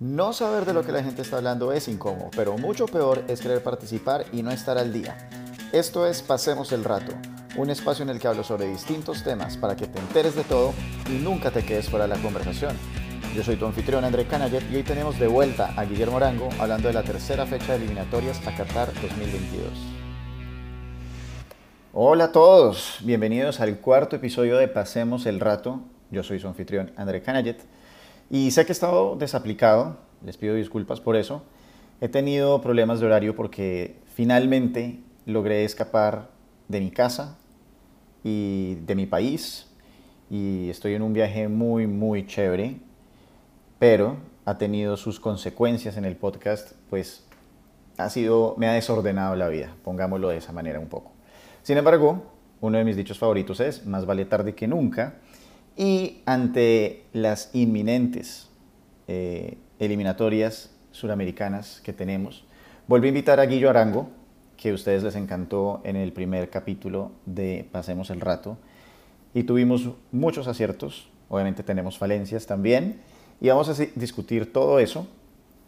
No saber de lo que la gente está hablando es incómodo, pero mucho peor es querer participar y no estar al día. Esto es Pasemos el Rato, un espacio en el que hablo sobre distintos temas para que te enteres de todo y nunca te quedes fuera de la conversación. Yo soy tu anfitrión André Canayet y hoy tenemos de vuelta a Guillermo Arango hablando de la tercera fecha de eliminatorias a Qatar 2022. Hola a todos, bienvenidos al cuarto episodio de Pasemos el Rato. Yo soy su anfitrión André Canayet y sé que he estado desaplicado, les pido disculpas por eso. He tenido problemas de horario porque finalmente logré escapar de mi casa y de mi país y estoy en un viaje muy, muy chévere, pero ha tenido sus consecuencias en el podcast, pues ha sido, me ha desordenado la vida, pongámoslo de esa manera un poco. Sin embargo, uno de mis dichos favoritos es, más vale tarde que nunca, y ante las inminentes eh, eliminatorias suramericanas que tenemos, volví a invitar a Guillo Arango, que a ustedes les encantó en el primer capítulo de Pasemos el Rato. Y tuvimos muchos aciertos, obviamente tenemos falencias también, y vamos a discutir todo eso.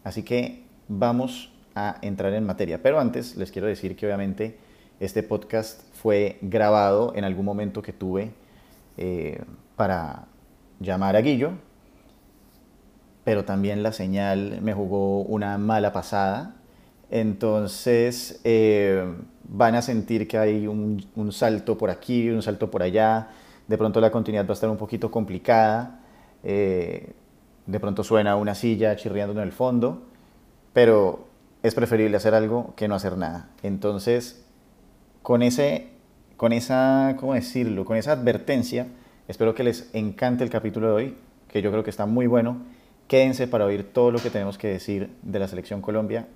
Así que vamos a entrar en materia. Pero antes les quiero decir que obviamente este podcast fue grabado en algún momento que tuve eh, para llamar a Guillo, pero también la señal me jugó una mala pasada. Entonces eh, van a sentir que hay un, salto por aquí, un salto por allá. De pronto la continuidad va a estar un poquito complicada. Eh, de pronto suena una silla chirriando en el fondo, pero es preferible hacer algo que no hacer nada. Entonces, con, ese, con esa, ¿cómo decirlo? Con esa advertencia, Espero que les encante el capítulo de hoy, que yo creo que está muy bueno. Quédense para oír todo lo que tenemos que decir de la selección Colombia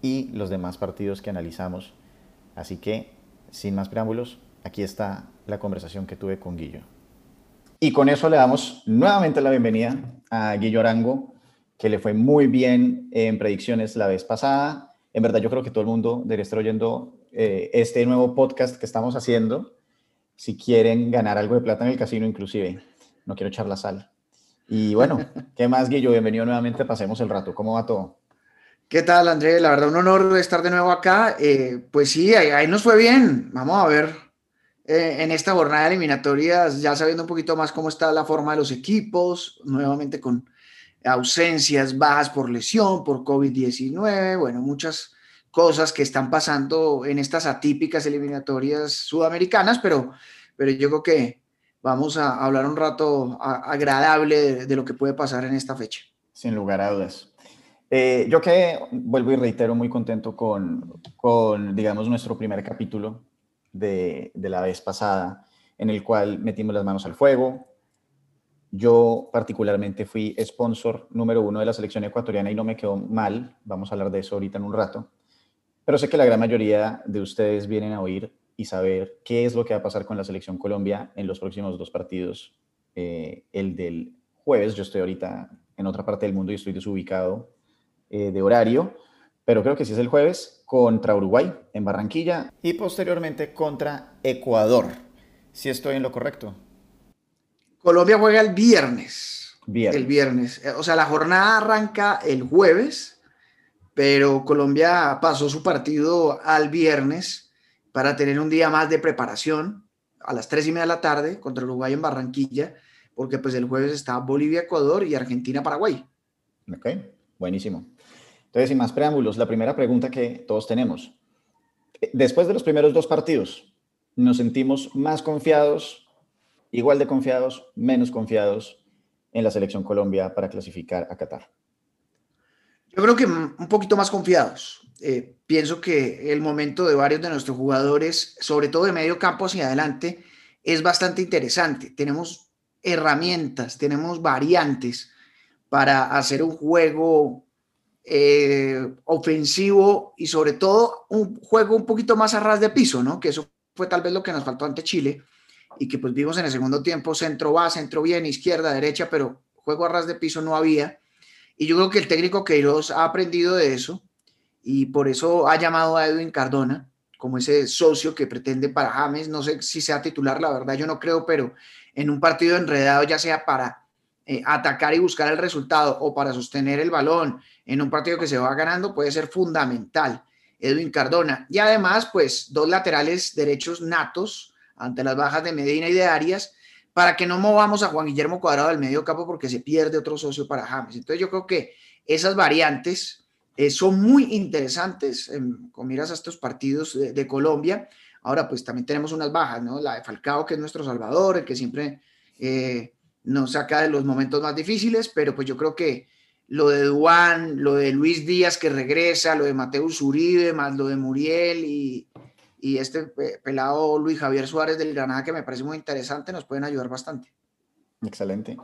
y los demás partidos que analizamos. Así que, sin más preámbulos, aquí está la conversación que tuve con Guillo. Y con eso le damos nuevamente la bienvenida a Guillo Arango, que le fue muy bien en predicciones la vez pasada. En verdad, yo creo que todo el mundo debería estar oyendo eh, este nuevo podcast que estamos haciendo si quieren ganar algo de plata en el casino inclusive. No quiero echar la sal. Y bueno, ¿qué más, Guillo? Bienvenido nuevamente, pasemos el rato. ¿Cómo va todo? ¿Qué tal, André? La verdad, un honor estar de nuevo acá. Eh, pues sí, ahí, nos fue bien. Vamos a ver eh, en esta jornada de eliminatorias, ya sabiendo un poquito más cómo está la forma de los equipos, nuevamente con ausencias, bajas por lesión, por COVID-19, bueno, muchas cosas que están pasando en estas atípicas eliminatorias sudamericanas, pero, pero yo creo que vamos a hablar un rato agradable de, lo que puede pasar en esta fecha. Sin lugar a dudas. Eh, yo que vuelvo y reitero muy contento con, con digamos, nuestro primer capítulo de, de, la vez pasada, en el cual metimos las manos al fuego. Yo particularmente fui sponsor número uno de la selección ecuatoriana y no me quedó mal. Vamos a hablar de eso ahorita en un rato. Pero sé que la gran mayoría de ustedes vienen a oír y saber qué es lo que va a pasar con la selección Colombia en los próximos dos partidos. Eh, el del jueves, yo estoy ahorita en otra parte del mundo y estoy desubicado eh, de horario, pero creo que sí es el jueves contra Uruguay en Barranquilla y posteriormente contra Ecuador. Si estoy en lo correcto. Colombia juega el viernes. viernes. El viernes. O sea, la jornada arranca el jueves pero Colombia pasó su partido al viernes para tener un día más de preparación a las tres y media de la tarde contra Uruguay en Barranquilla, porque pues el jueves está Bolivia, Ecuador y Argentina, Paraguay. Ok, buenísimo. Entonces, sin más preámbulos, la primera pregunta que todos tenemos. Después de los primeros dos partidos, ¿nos sentimos más confiados, igual de confiados, menos confiados en la selección Colombia para clasificar a Qatar? Yo creo que un poquito más confiados. Eh, pienso que el momento de varios de nuestros jugadores, sobre todo de medio campo hacia adelante, es bastante interesante. Tenemos herramientas, tenemos variantes para hacer un juego eh, ofensivo y sobre todo un juego un poquito más a ras de piso, ¿no? Que eso fue tal vez lo que nos faltó ante Chile y que pues vimos en el segundo tiempo centro va, centro bien, izquierda, derecha, pero juego a ras de piso no había. Y yo creo que el técnico Queiroz ha aprendido de eso y por eso ha llamado a Edwin Cardona como ese socio que pretende para James. No sé si sea titular, la verdad yo no creo, pero en un partido enredado, ya sea para eh, atacar y buscar el resultado o para sostener el balón en un partido que se va ganando puede ser fundamental. Edwin Cardona. Y además, pues dos laterales derechos natos ante las bajas de Medina y de Arias para que no movamos a Juan Guillermo Cuadrado del medio campo porque se pierde otro socio para James. Entonces yo creo que esas variantes eh, son muy interesantes con miras a estos partidos de, Colombia. Ahora pues también tenemos unas bajas, ¿no? La de Falcao, que es nuestro salvador, el que siempre eh, nos saca de los momentos más difíciles, pero pues yo creo que lo de Duan, lo de Luis Díaz que regresa, lo de Mateus Uribe, más lo de Muriel y, y este pelado Luis Javier Suárez del Granada, que me parece muy interesante, nos pueden ayudar bastante. Excelente.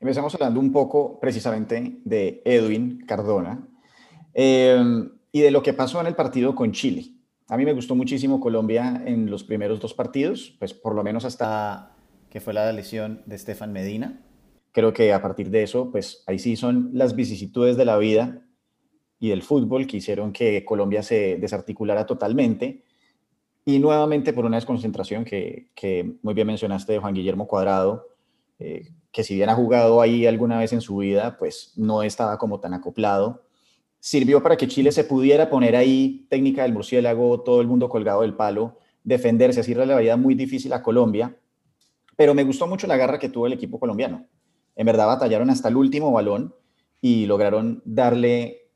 Empezamos hablando un poco precisamente de Edwin Cardona eh, y de lo que pasó en el partido con Chile. A mí me gustó muchísimo Colombia en los primeros dos partidos, pues por lo menos hasta que fue la lesión de Estefan Medina. Creo que a partir de eso, pues ahí sí son las vicisitudes de la vida y del fútbol que hicieron que Colombia se desarticulara totalmente y nuevamente por una desconcentración que, muy bien mencionaste de Juan Guillermo Cuadrado, eh, que si bien ha jugado ahí alguna vez en su vida, pues no estaba como tan acoplado. Sirvió para que Chile se pudiera poner ahí técnica del murciélago, todo el mundo colgado del palo, defenderse, así la vida muy difícil a Colombia. Pero me gustó mucho la garra que tuvo el equipo colombiano. En verdad batallaron hasta el último balón y lograron darle,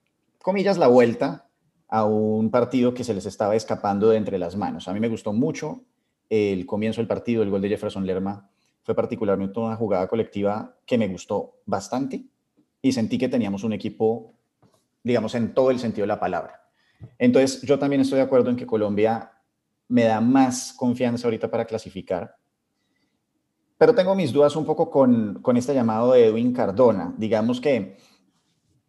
comillas, la vuelta a un partido que se les estaba escapando de entre las manos. A mí me gustó mucho el comienzo del partido, el gol de Jefferson Lerma. Fue particularmente una jugada colectiva que me gustó bastante y sentí que teníamos un equipo, digamos, en todo el sentido de la palabra. Entonces, yo también estoy de acuerdo en que Colombia me da más confianza ahorita para clasificar. Pero tengo mis dudas un poco con, con este llamado de Edwin Cardona. Digamos que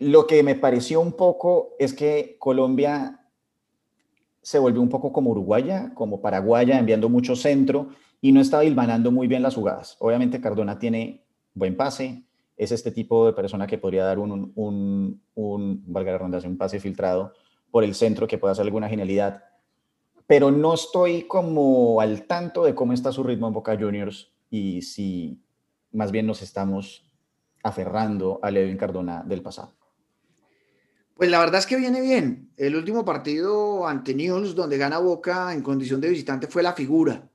lo que me pareció un poco es que Colombia se volvió un poco como Uruguaya, como Paraguaya, enviando mucho centro y no estaba hilvanando muy bien las jugadas. Obviamente Cardona tiene buen pase, es este tipo de persona que podría dar un, un, un valga la ronda, un pase filtrado por el centro que pueda hacer alguna genialidad. Pero no estoy como al tanto de cómo está su ritmo en Boca Juniors y si más bien nos estamos aferrando a Edwin Cardona del pasado. Pues la verdad es que viene bien. El último partido ante News, donde gana Boca en condición de visitante, fue la figura.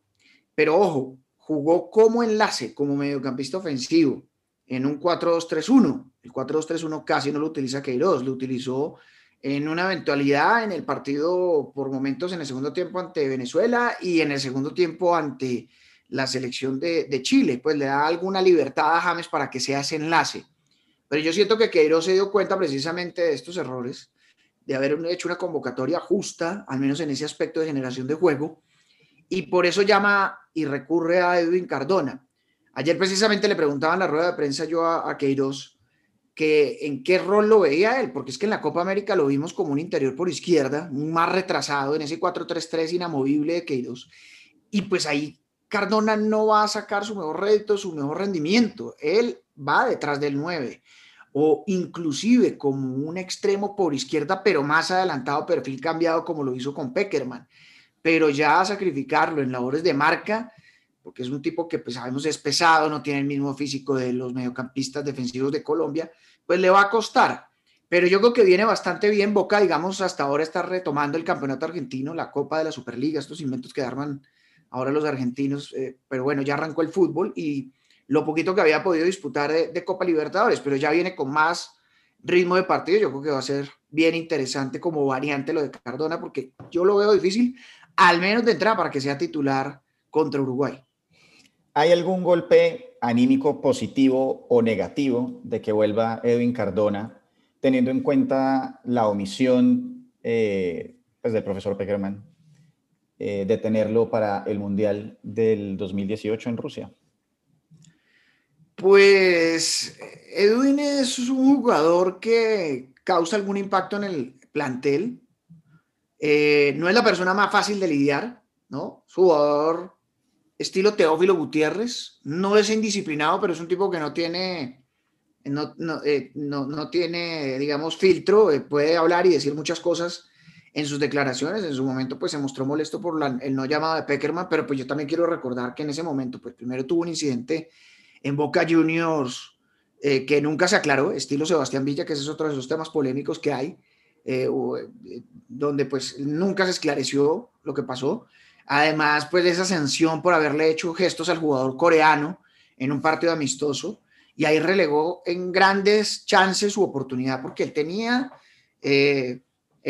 Pero ojo, jugó como enlace, como mediocampista ofensivo, en un 4-2-3-1. El 4-2-3-1 casi no lo utiliza Queiroz, lo utilizó en una eventualidad en el partido por momentos en el segundo tiempo ante Venezuela y en el segundo tiempo ante la selección de, de Chile. Pues le da alguna libertad a James para que sea ese enlace pero yo siento que Queiroz se dio cuenta precisamente de estos errores, de haber hecho una convocatoria justa, al menos en ese aspecto de generación de juego, y por eso llama y recurre a Edwin Cardona. Ayer precisamente le preguntaba en la rueda de prensa yo a, Queiroz que en qué rol lo veía él, porque es que en la Copa América lo vimos como un interior por izquierda, más retrasado en ese 4-3-3 inamovible de Queiroz. Y pues ahí Cardona no va a sacar su mejor rédito, su mejor rendimiento. Él va detrás del 9 o inclusive como un extremo por izquierda, pero más adelantado, perfil cambiado como lo hizo con Peckerman. Pero ya sacrificarlo en labores de marca, porque es un tipo que pues sabemos es pesado, no tiene el mismo físico de los mediocampistas defensivos de Colombia, pues le va a costar. Pero yo creo que viene bastante bien. Boca, digamos, hasta ahora está retomando el campeonato argentino, la Copa de la Superliga, estos inventos que arman ahora los argentinos. Eh, pero bueno, ya arrancó el fútbol y lo poquito que había podido disputar de, Copa Libertadores, pero ya viene con más ritmo de partido. Yo creo que va a ser bien interesante como variante lo de Cardona, porque yo lo veo difícil, al menos de entrada, para que sea titular contra Uruguay. ¿Hay algún golpe anímico positivo o negativo de que vuelva Edwin Cardona, teniendo en cuenta la omisión eh, pues del profesor Peckerman eh, de tenerlo para el Mundial del 2018 en Rusia? Pues Edwin es un jugador que causa algún impacto en el plantel. Eh, no es la persona más fácil de lidiar, ¿no? Su jugador estilo Teófilo Gutiérrez. No es indisciplinado, pero es un tipo que no tiene, no, no, eh, tiene, digamos, filtro. Eh, puede hablar y decir muchas cosas en sus declaraciones. En su momento, pues se mostró molesto por el no llamado de Peckerman, pero pues yo también quiero recordar que en ese momento, pues primero tuvo un incidente en Boca Juniors eh, que nunca se aclaró, estilo Sebastián Villa, que ese es otro de esos temas polémicos que hay, eh, donde pues nunca se esclareció lo que pasó. Además, pues esa sanción por haberle hecho gestos al jugador coreano en un partido amistoso, y ahí relegó en grandes chances su oportunidad porque él tenía, él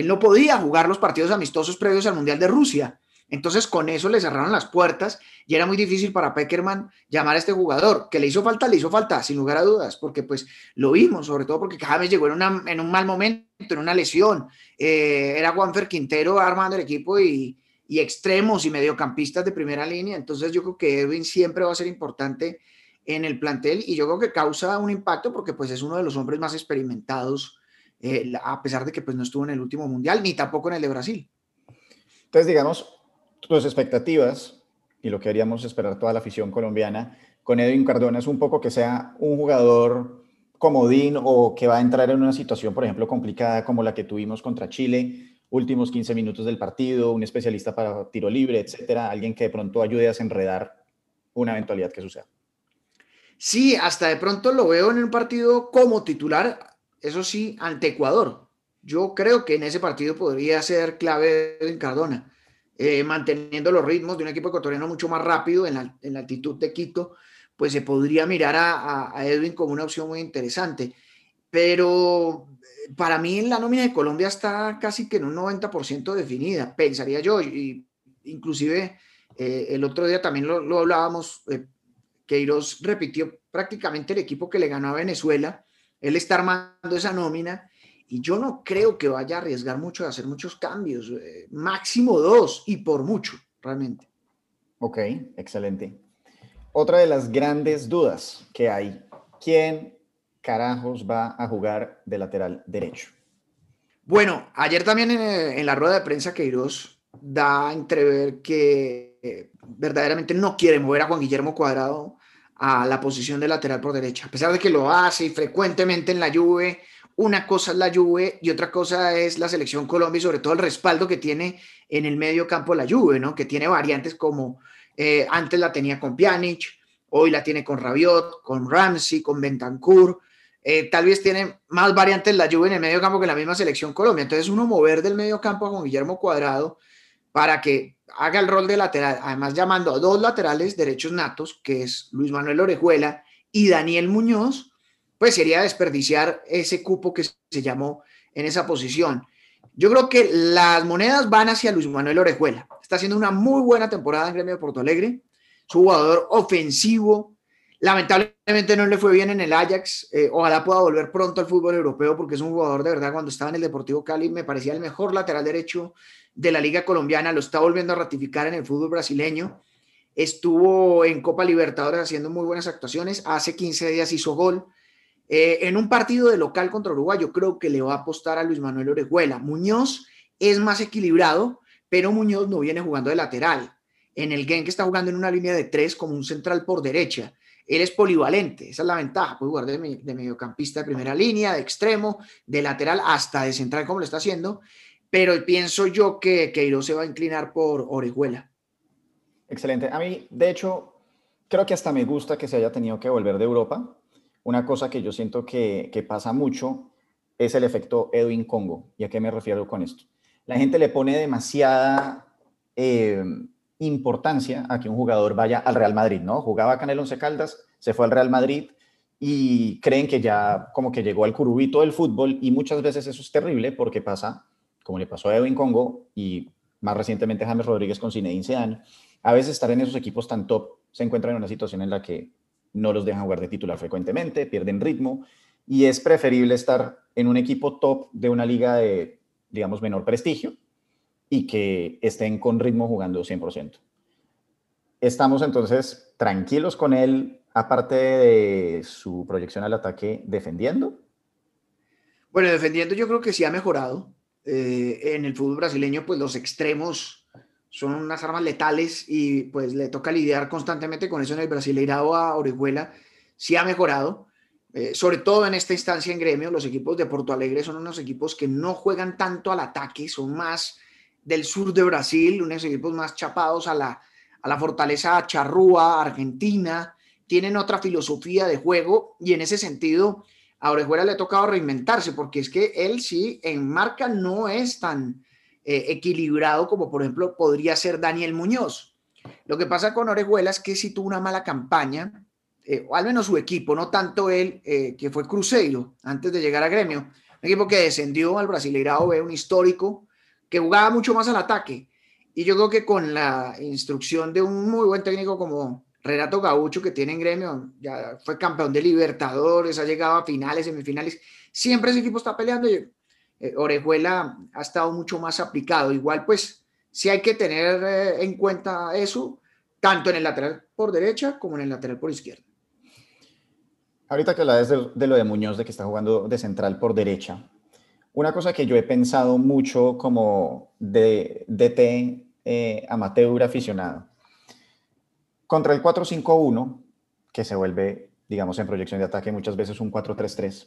no podía jugar los partidos amistosos previos al Mundial de Rusia entonces con eso le cerraron las puertas y era muy difícil para Peckerman llamar a este jugador. Que le hizo falta, le hizo falta, sin lugar a dudas, porque pues lo vimos, sobre todo porque James llegó en, en un mal momento, en una lesión. Eh, era Juanfer Quintero armando el equipo y, y extremos y mediocampistas de primera línea. Entonces yo creo que Edwin siempre va a ser importante en el plantel y yo creo que causa un impacto porque pues es uno de los hombres más experimentados, eh, a pesar de que pues no estuvo en el último mundial ni tampoco en el de Brasil. Entonces, digamos, tus expectativas y lo que haríamos esperar toda la afición colombiana con Edwin Cardona es un poco que sea un jugador comodín o que va a entrar en una situación, por ejemplo, complicada como la que tuvimos contra Chile, últimos 15 minutos del partido, un especialista para tiro libre, etcétera, alguien que de pronto ayude a desenredar una eventualidad que suceda. Sí, hasta de pronto lo veo en un partido como titular, eso sí, ante Ecuador. Yo creo que en ese partido podría ser clave Edwin Cardona. Eh, manteniendo los ritmos de un equipo ecuatoriano mucho más rápido en la, altitud de Quito, pues se podría mirar a, Edwin como una opción muy interesante. Pero eh, para mí la nómina de Colombia está casi que en un 90% definida, pensaría yo, y inclusive eh, el otro día también lo, hablábamos, Queiroz repitió prácticamente el equipo que le ganó a Venezuela, él está armando esa nómina y yo no creo que vaya a arriesgar mucho de hacer muchos cambios, eh, máximo dos y por mucho, realmente. Ok, excelente. Otra de las grandes dudas que hay, ¿quién carajos va a jugar de lateral derecho? Bueno, ayer también en, la rueda de prensa Queiroz da a entrever que eh, verdaderamente no quiere mover a Juan Guillermo Cuadrado a la posición de lateral por derecha, a pesar de que lo hace y frecuentemente en la Juve una cosa es la Juve y otra cosa es la selección Colombia y sobre todo el respaldo que tiene en el medio campo la Juve, ¿no? Que tiene variantes como eh, antes la tenía con Pjanic, hoy la tiene con Rabiot, con Ramsey, con Bentancur. Eh, tal vez tiene más variantes la Juve en el medio campo que la misma selección Colombia. Entonces uno mover del medio campo con Guillermo Cuadrado para que haga el rol de lateral, además llamando a dos laterales derechos natos, que es Luis Manuel Orejuela y Daniel Muñoz, pues sería desperdiciar ese cupo que se llamó en esa posición. Yo creo que las monedas van hacia Luis Manuel Orejuela. Está haciendo una muy buena temporada en Gremio de Porto Alegre. Su jugador ofensivo. Lamentablemente no le fue bien en el Ajax. Eh, ojalá pueda volver pronto al fútbol europeo porque es un jugador de verdad. Cuando estaba en el Deportivo Cali me parecía el mejor lateral derecho de la Liga Colombiana. Lo está volviendo a ratificar en el fútbol brasileño. Estuvo en Copa Libertadores haciendo muy buenas actuaciones. Hace 15 días hizo gol eh, en un partido de local contra Uruguay, yo creo que le va a apostar a Luis Manuel Orejuela. Muñoz es más equilibrado, pero Muñoz no viene jugando de lateral. En el game que está jugando en una línea de tres como un central por derecha. Él es polivalente, esa es la ventaja. Puede jugar de, mediocampista de primera línea, de extremo, de lateral, hasta de central, como lo está haciendo. Pero pienso yo que Queiroz se va a inclinar por Orejuela. Excelente. A mí, de hecho, creo que hasta me gusta que se haya tenido que volver de Europa una cosa que yo siento que, pasa mucho es el efecto Edwin Congo. ¿Y a qué me refiero con esto? La gente le pone demasiada eh, importancia a que un jugador vaya al Real Madrid, ¿no? Jugaba acá en el Once Caldas, se fue al Real Madrid y creen que ya como que llegó al curubito del fútbol y muchas veces eso es terrible porque pasa, como le pasó a Edwin Congo y más recientemente James Rodríguez con Zinedine Zidane, a veces estar en esos equipos tan top se encuentra en una situación en la que no los dejan jugar de titular frecuentemente, pierden ritmo y es preferible estar en un equipo top de una liga de, digamos, menor prestigio y que estén con ritmo jugando 100%. Estamos entonces tranquilos con él, aparte de su proyección al ataque, defendiendo. Bueno, defendiendo yo creo que sí ha mejorado. Eh, en el fútbol brasileño, pues los extremos son unas armas letales y pues le toca lidiar constantemente con eso en el Brasileirado a Orihuela. Sí ha mejorado, eh, sobre todo en esta instancia en gremio, los equipos de Porto Alegre son unos equipos que no juegan tanto al ataque, son más del sur de Brasil, unos equipos más chapados a la, a la fortaleza charrúa, argentina, tienen otra filosofía de juego y en ese sentido a Orejuela le ha tocado reinventarse porque es que él sí en marca no es tan eh, equilibrado como por ejemplo podría ser Daniel Muñoz. Lo que pasa con Orejuela es que si tuvo una mala campaña, eh, o al menos su equipo, no tanto él, eh, que fue Cruzeiro antes de llegar a Gremio, un equipo que descendió al Brasileirao B, un histórico, que jugaba mucho más al ataque. Y yo creo que con la instrucción de un muy buen técnico como Renato Gaucho, que tiene en gremio, ya fue campeón de Libertadores, ha llegado a finales, semifinales, siempre ese equipo está peleando y eh, Orejuela ha estado mucho más aplicado. Igual, pues, sí hay que tener eh, en cuenta eso, tanto en el lateral por derecha como en el lateral por izquierda. Ahorita que hablas de, de, lo de Muñoz, de que está jugando de central por derecha, una cosa que yo he pensado mucho como de DT eh, amateur aficionado, contra el 4-5-1, que se vuelve, digamos, en proyección de ataque muchas veces un 4-3-3,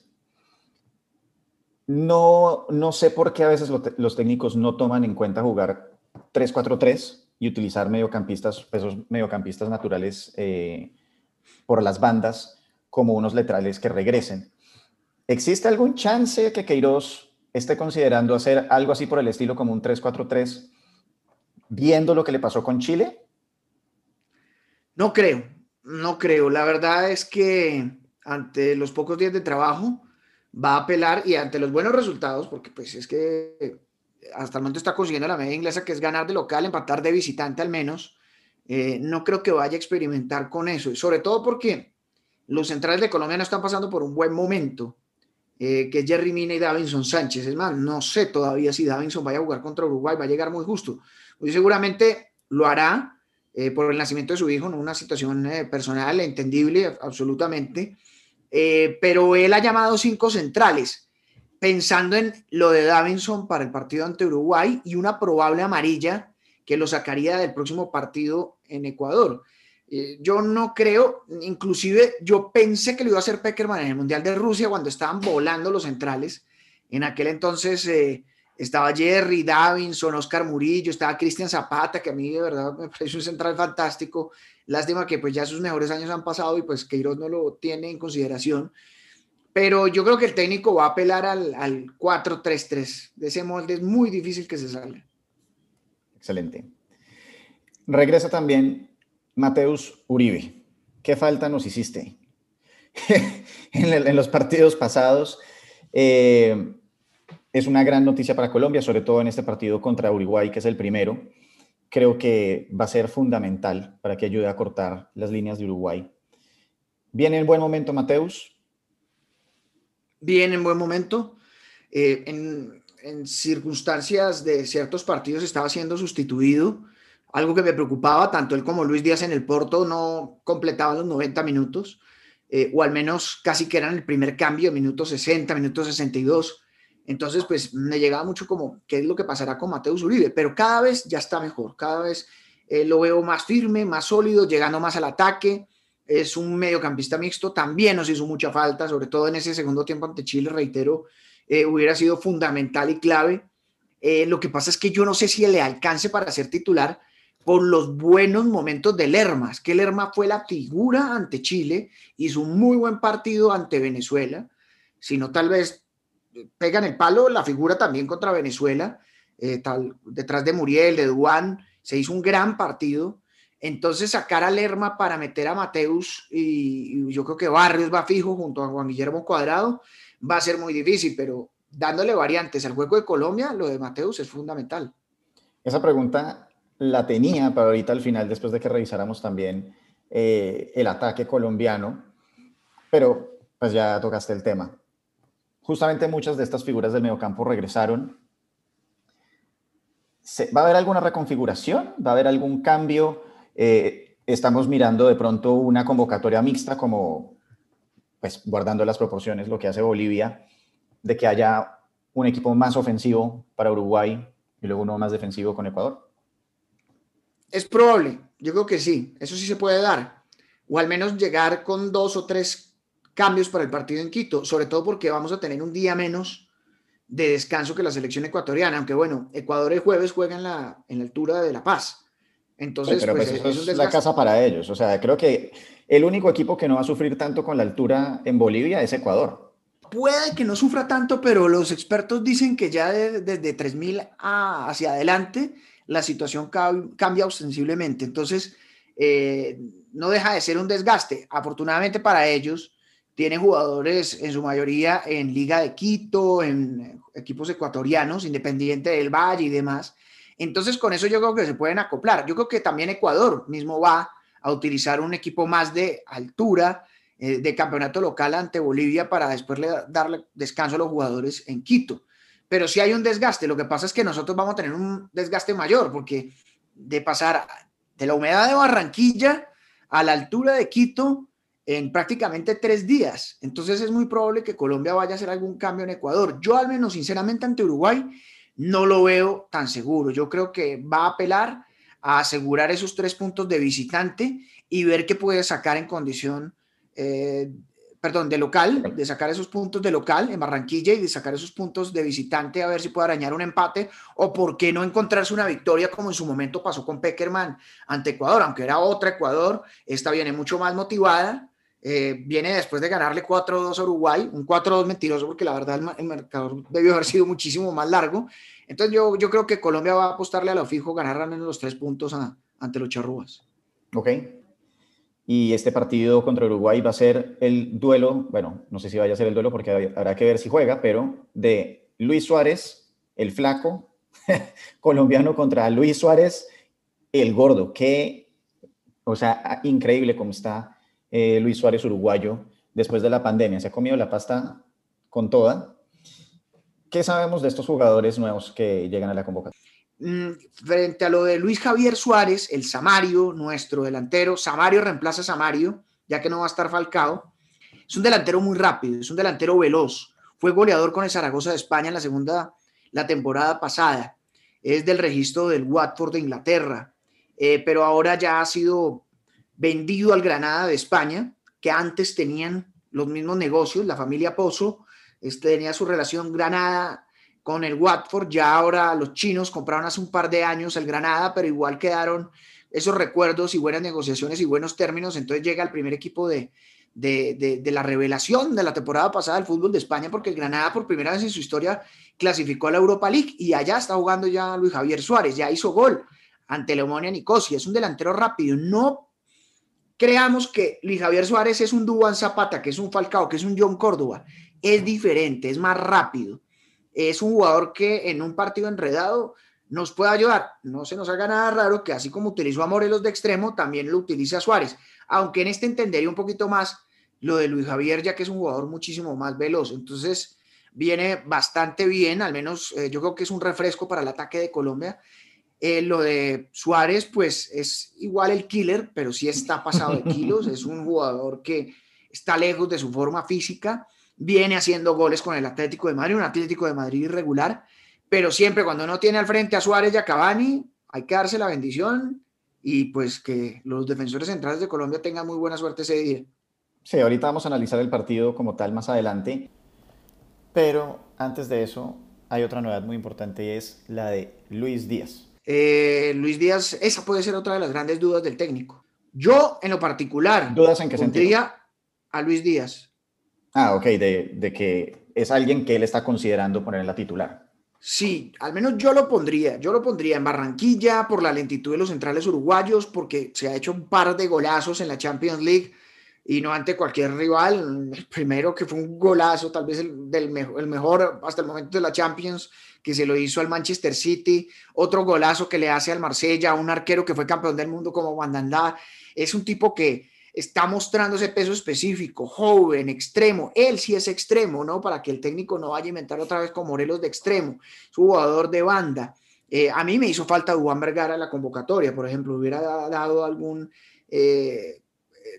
no, no sé por qué a veces los técnicos no toman en cuenta jugar 3-4-3 y utilizar mediocampistas, esos mediocampistas naturales eh, por las bandas como unos laterales que regresen. ¿Existe algún chance que Queiroz esté considerando hacer algo así por el estilo como un 3-4-3, viendo lo que le pasó con Chile? No creo, no creo. La verdad es que ante los pocos días de trabajo, va a apelar y ante los buenos resultados, porque pues es que hasta el momento está consiguiendo la media inglesa, que es ganar de local, empatar de visitante al menos, eh, no creo que vaya a experimentar con eso, y sobre todo porque los centrales de Colombia no están pasando por un buen momento, eh, que es Jerry Mina y Davinson Sánchez. Es más, no sé todavía si Davinson vaya a jugar contra Uruguay, va a llegar muy justo. Muy seguramente lo hará eh, por el nacimiento de su hijo, ¿no? una situación personal, entendible, absolutamente eh, pero él ha llamado cinco centrales, pensando en lo de Davinson para el partido ante Uruguay y una probable amarilla que lo sacaría del próximo partido en Ecuador. Eh, yo no creo, inclusive yo pensé que lo iba a hacer Peckerman en el Mundial de Rusia cuando estaban volando los centrales. En aquel entonces eh, estaba Jerry, Davinson, Oscar Murillo, estaba Cristian Zapata, que a mí de verdad me parece un central fantástico. Lástima que pues ya sus mejores años han pasado y pues Queiroz no lo tiene en consideración. Pero yo creo que el técnico va a apelar al, al 4-3-3. De ese molde es muy difícil que se salga. Excelente. Regresa también Mateus Uribe. ¿Qué falta nos hiciste? en, los partidos pasados eh, es una gran noticia para Colombia, sobre todo en este partido contra Uruguay, que es el primero creo que va a ser fundamental para que ayude a cortar las líneas de Uruguay. ¿Viene en buen momento Mateus? Viene en buen momento. Eh, en, circunstancias de ciertos partidos estaba siendo sustituido, algo que me preocupaba, tanto él como Luis Díaz en el Porto no completaban los 90 minutos, eh, o al menos casi que eran el primer cambio, minutos 60, minutos 62. Entonces, pues me llegaba mucho como, ¿qué es lo que pasará con Mateus Uribe? Pero cada vez ya está mejor, cada vez eh, lo veo más firme, más sólido, llegando más al ataque. Es un mediocampista mixto, también nos hizo mucha falta, sobre todo en ese segundo tiempo ante Chile, reitero, eh, hubiera sido fundamental y clave. Eh, lo que pasa es que yo no sé si le alcance para ser titular por los buenos momentos de Lerma. Es que Lerma fue la figura ante Chile, hizo un muy buen partido ante Venezuela, sino tal vez pegan el palo la figura también contra Venezuela, eh, tal, detrás de Muriel, de Duan, se hizo un gran partido. Entonces sacar a Lerma para meter a Mateus y, yo creo que Barrios va fijo junto a Juan Guillermo Cuadrado va a ser muy difícil, pero dándole variantes al juego de Colombia, lo de Mateus es fundamental. Esa pregunta la tenía para ahorita al final, después de que revisáramos también eh, el ataque colombiano, pero pues ya tocaste el tema justamente muchas de estas figuras del mediocampo regresaron. ¿Va a haber alguna reconfiguración? ¿Va a haber algún cambio? Eh, estamos mirando de pronto una convocatoria mixta como, pues guardando las proporciones, lo que hace Bolivia, de que haya un equipo más ofensivo para Uruguay y luego uno más defensivo con Ecuador? Es probable, yo creo que sí, eso sí se puede dar, o al menos llegar con dos o tres cambios para el partido en Quito, sobre todo porque vamos a tener un día menos de descanso que la selección ecuatoriana, aunque bueno, Ecuador el jueves juega en la, en la altura de La Paz. Entonces, pero pues, pues eso es la casa para ellos. O sea, creo que el único equipo que no va a sufrir tanto con la altura en Bolivia es Ecuador. Puede que no sufra tanto, pero los expertos dicen que ya desde 3.000 hacia adelante la situación cambia ostensiblemente. Entonces, eh, no deja de ser un desgaste. Afortunadamente para ellos, tienen jugadores en su mayoría en Liga de Quito, en equipos ecuatorianos, Independiente del Valle y demás. Entonces, con eso yo creo que se pueden acoplar. Yo creo que también Ecuador mismo va a utilizar un equipo más de altura eh, de campeonato local ante Bolivia para después darle descanso a los jugadores en Quito. Pero si hay un desgaste, lo que pasa es que nosotros vamos a tener un desgaste mayor porque de pasar de la humedad de Barranquilla a la altura de Quito en prácticamente tres días. Entonces es muy probable que Colombia vaya a hacer algún cambio en Ecuador. Yo al menos sinceramente ante Uruguay no lo veo tan seguro. Yo creo que va a apelar a asegurar esos tres puntos de visitante y ver qué puede sacar en condición, eh, perdón, de local, de sacar esos puntos de local en Barranquilla y de sacar esos puntos de visitante a ver si puede arañar un empate o por qué no encontrarse una victoria como en su momento pasó con Peckerman ante Ecuador, aunque era otra Ecuador, esta viene mucho más motivada. Eh, viene después de ganarle 4-2 a Uruguay, un 4-2 mentiroso porque la verdad el, el marcador debió haber sido muchísimo más largo, entonces yo, yo creo que Colombia va a apostarle a lo fijo, ganar en los tres puntos ante los charrúas. Ok. Y este partido contra Uruguay va a ser el duelo, bueno, no sé si vaya a ser el duelo porque habrá que ver si juega, pero de Luis Suárez, el flaco, colombiano contra Luis Suárez, el gordo. Qué, o sea, increíble cómo está eh, Luis Suárez uruguayo después de la pandemia. Se ha comido la pasta con toda ¿Qué sabemos de estos jugadores nuevos que llegan a la convocatoria? Mm, frente a lo de Luis Javier Suárez, el Samario, nuestro delantero, Samario reemplaza a Samario, ya que no va a estar Falcao. Es un delantero muy rápido, es un delantero veloz. Fue goleador con el Zaragoza de España en la segunda, la temporada pasada. Es del registro del Watford de Inglaterra, eh, pero ahora ya ha sido vendido al Granada de España, que antes tenían los mismos negocios, la familia Pozo, este, tenía su relación Granada con el Watford, ya ahora los chinos compraron hace un par de años el Granada, pero igual quedaron esos recuerdos y buenas negociaciones y buenos términos, entonces llega el primer equipo de, de, de, la revelación de la temporada pasada del fútbol de España, porque el Granada por primera vez en su historia clasificó a la Europa League y allá está jugando ya Luis Javier Suárez, ya hizo gol ante la Nicosia, es un delantero rápido, no creamos que Luis Javier Suárez es un Duan Zapata, que es un Falcao, que es un John Córdoba, es diferente, es más rápido. Es un jugador que en un partido enredado nos puede ayudar. No se nos haga nada raro que así como utilizó a Morelos de extremo, también lo utilice a Suárez. Aunque en este entendería un poquito más lo de Luis Javier, ya que es un jugador muchísimo más veloz. Entonces viene bastante bien, al menos eh, yo creo que es un refresco para el ataque de Colombia. Eh, lo de Suárez, pues es igual el killer, pero sí está pasado de kilos. es un jugador que está lejos de su forma física viene haciendo goles con el Atlético de Madrid, un Atlético de Madrid irregular, pero siempre cuando no tiene al frente a Suárez y a Cavani, hay que darse la bendición y pues que los defensores centrales de Colombia tengan muy buena suerte ese día. Sí, ahorita vamos a analizar el partido como tal más adelante, pero antes de eso hay otra novedad muy importante y es la de Luis Díaz. Eh, Luis Díaz, esa puede ser otra de las grandes dudas del técnico. Yo, en lo particular, ¿Dudas en qué sentido? a Luis Díaz Ah, ok, de, que es alguien que él está considerando poner en la titular. Sí, al menos yo lo pondría. Yo lo pondría en Barranquilla por la lentitud de los centrales uruguayos, porque se ha hecho un par de golazos en la Champions League y no ante cualquier rival. El primero que fue un golazo, tal vez el, del mejor, hasta el momento de la Champions, que se lo hizo al Manchester City. Otro golazo que le hace al Marsella, un arquero que fue campeón del mundo como Wandandá. Es un tipo que, está mostrando ese peso específico, joven, extremo. Él sí es extremo, ¿no? Para que el técnico no vaya a inventar otra vez con Morelos de extremo, su jugador de banda. Eh, a mí me hizo falta Juan Vergara en la convocatoria, por ejemplo, hubiera dado algún eh,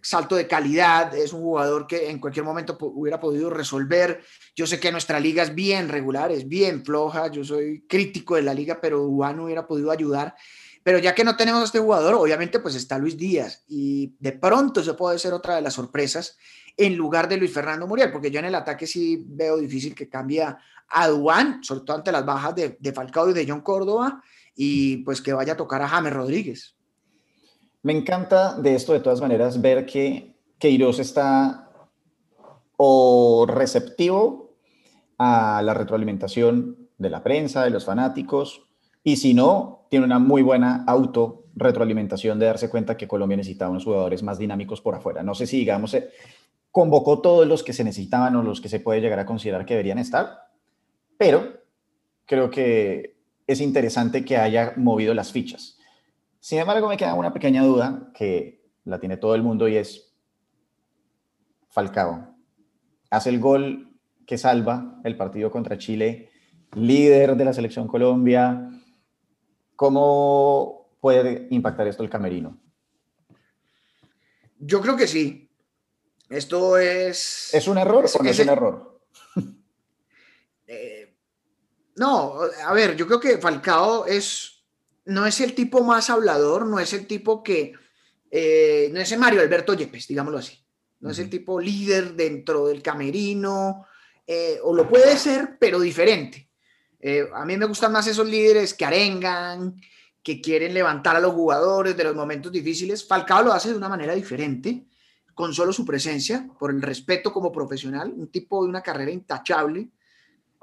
salto de calidad, es un jugador que en cualquier momento hubiera podido resolver. Yo sé que nuestra liga es bien regular, es bien floja, yo soy crítico de la liga, pero Juan hubiera podido ayudar. Pero ya que no tenemos a este jugador, obviamente pues está Luis Díaz y de pronto eso puede ser otra de las sorpresas en lugar de Luis Fernando Muriel, porque yo en el ataque sí veo difícil que cambie a Duan, sobre ante las bajas de, de Falcao y de John Córdoba, y pues que vaya a tocar a James Rodríguez. Me encanta de esto, de todas maneras, ver que Queiroz está o receptivo a la retroalimentación de la prensa, de los fanáticos, y si no, tiene una muy buena auto retroalimentación de darse cuenta que Colombia necesitaba unos jugadores más dinámicos por afuera. No sé si, digamos, eh, convocó todos los que se necesitaban o los que se puede llegar a considerar que deberían estar, pero creo que es interesante que haya movido las fichas. Sin embargo, me queda una pequeña duda que la tiene todo el mundo y es Falcao. Hace el gol que salva el partido contra Chile, líder de la selección Colombia. ¿Cómo puede impactar esto el camerino? Yo creo que sí. Esto es... ¿Es un error o no es, un error? Eh, no, a ver, yo creo que Falcao es, no es el tipo más hablador, no es el tipo que, eh, no es el Mario Alberto Yepes, digámoslo así. No es el tipo líder dentro del camerino, eh, o lo puede ser, pero diferente. a mí me gustan más esos líderes que arengan, que quieren levantar a los jugadores de los momentos difíciles. Falcao lo hace de una manera diferente con solo su presencia, por el respeto como profesional, un tipo de una carrera intachable,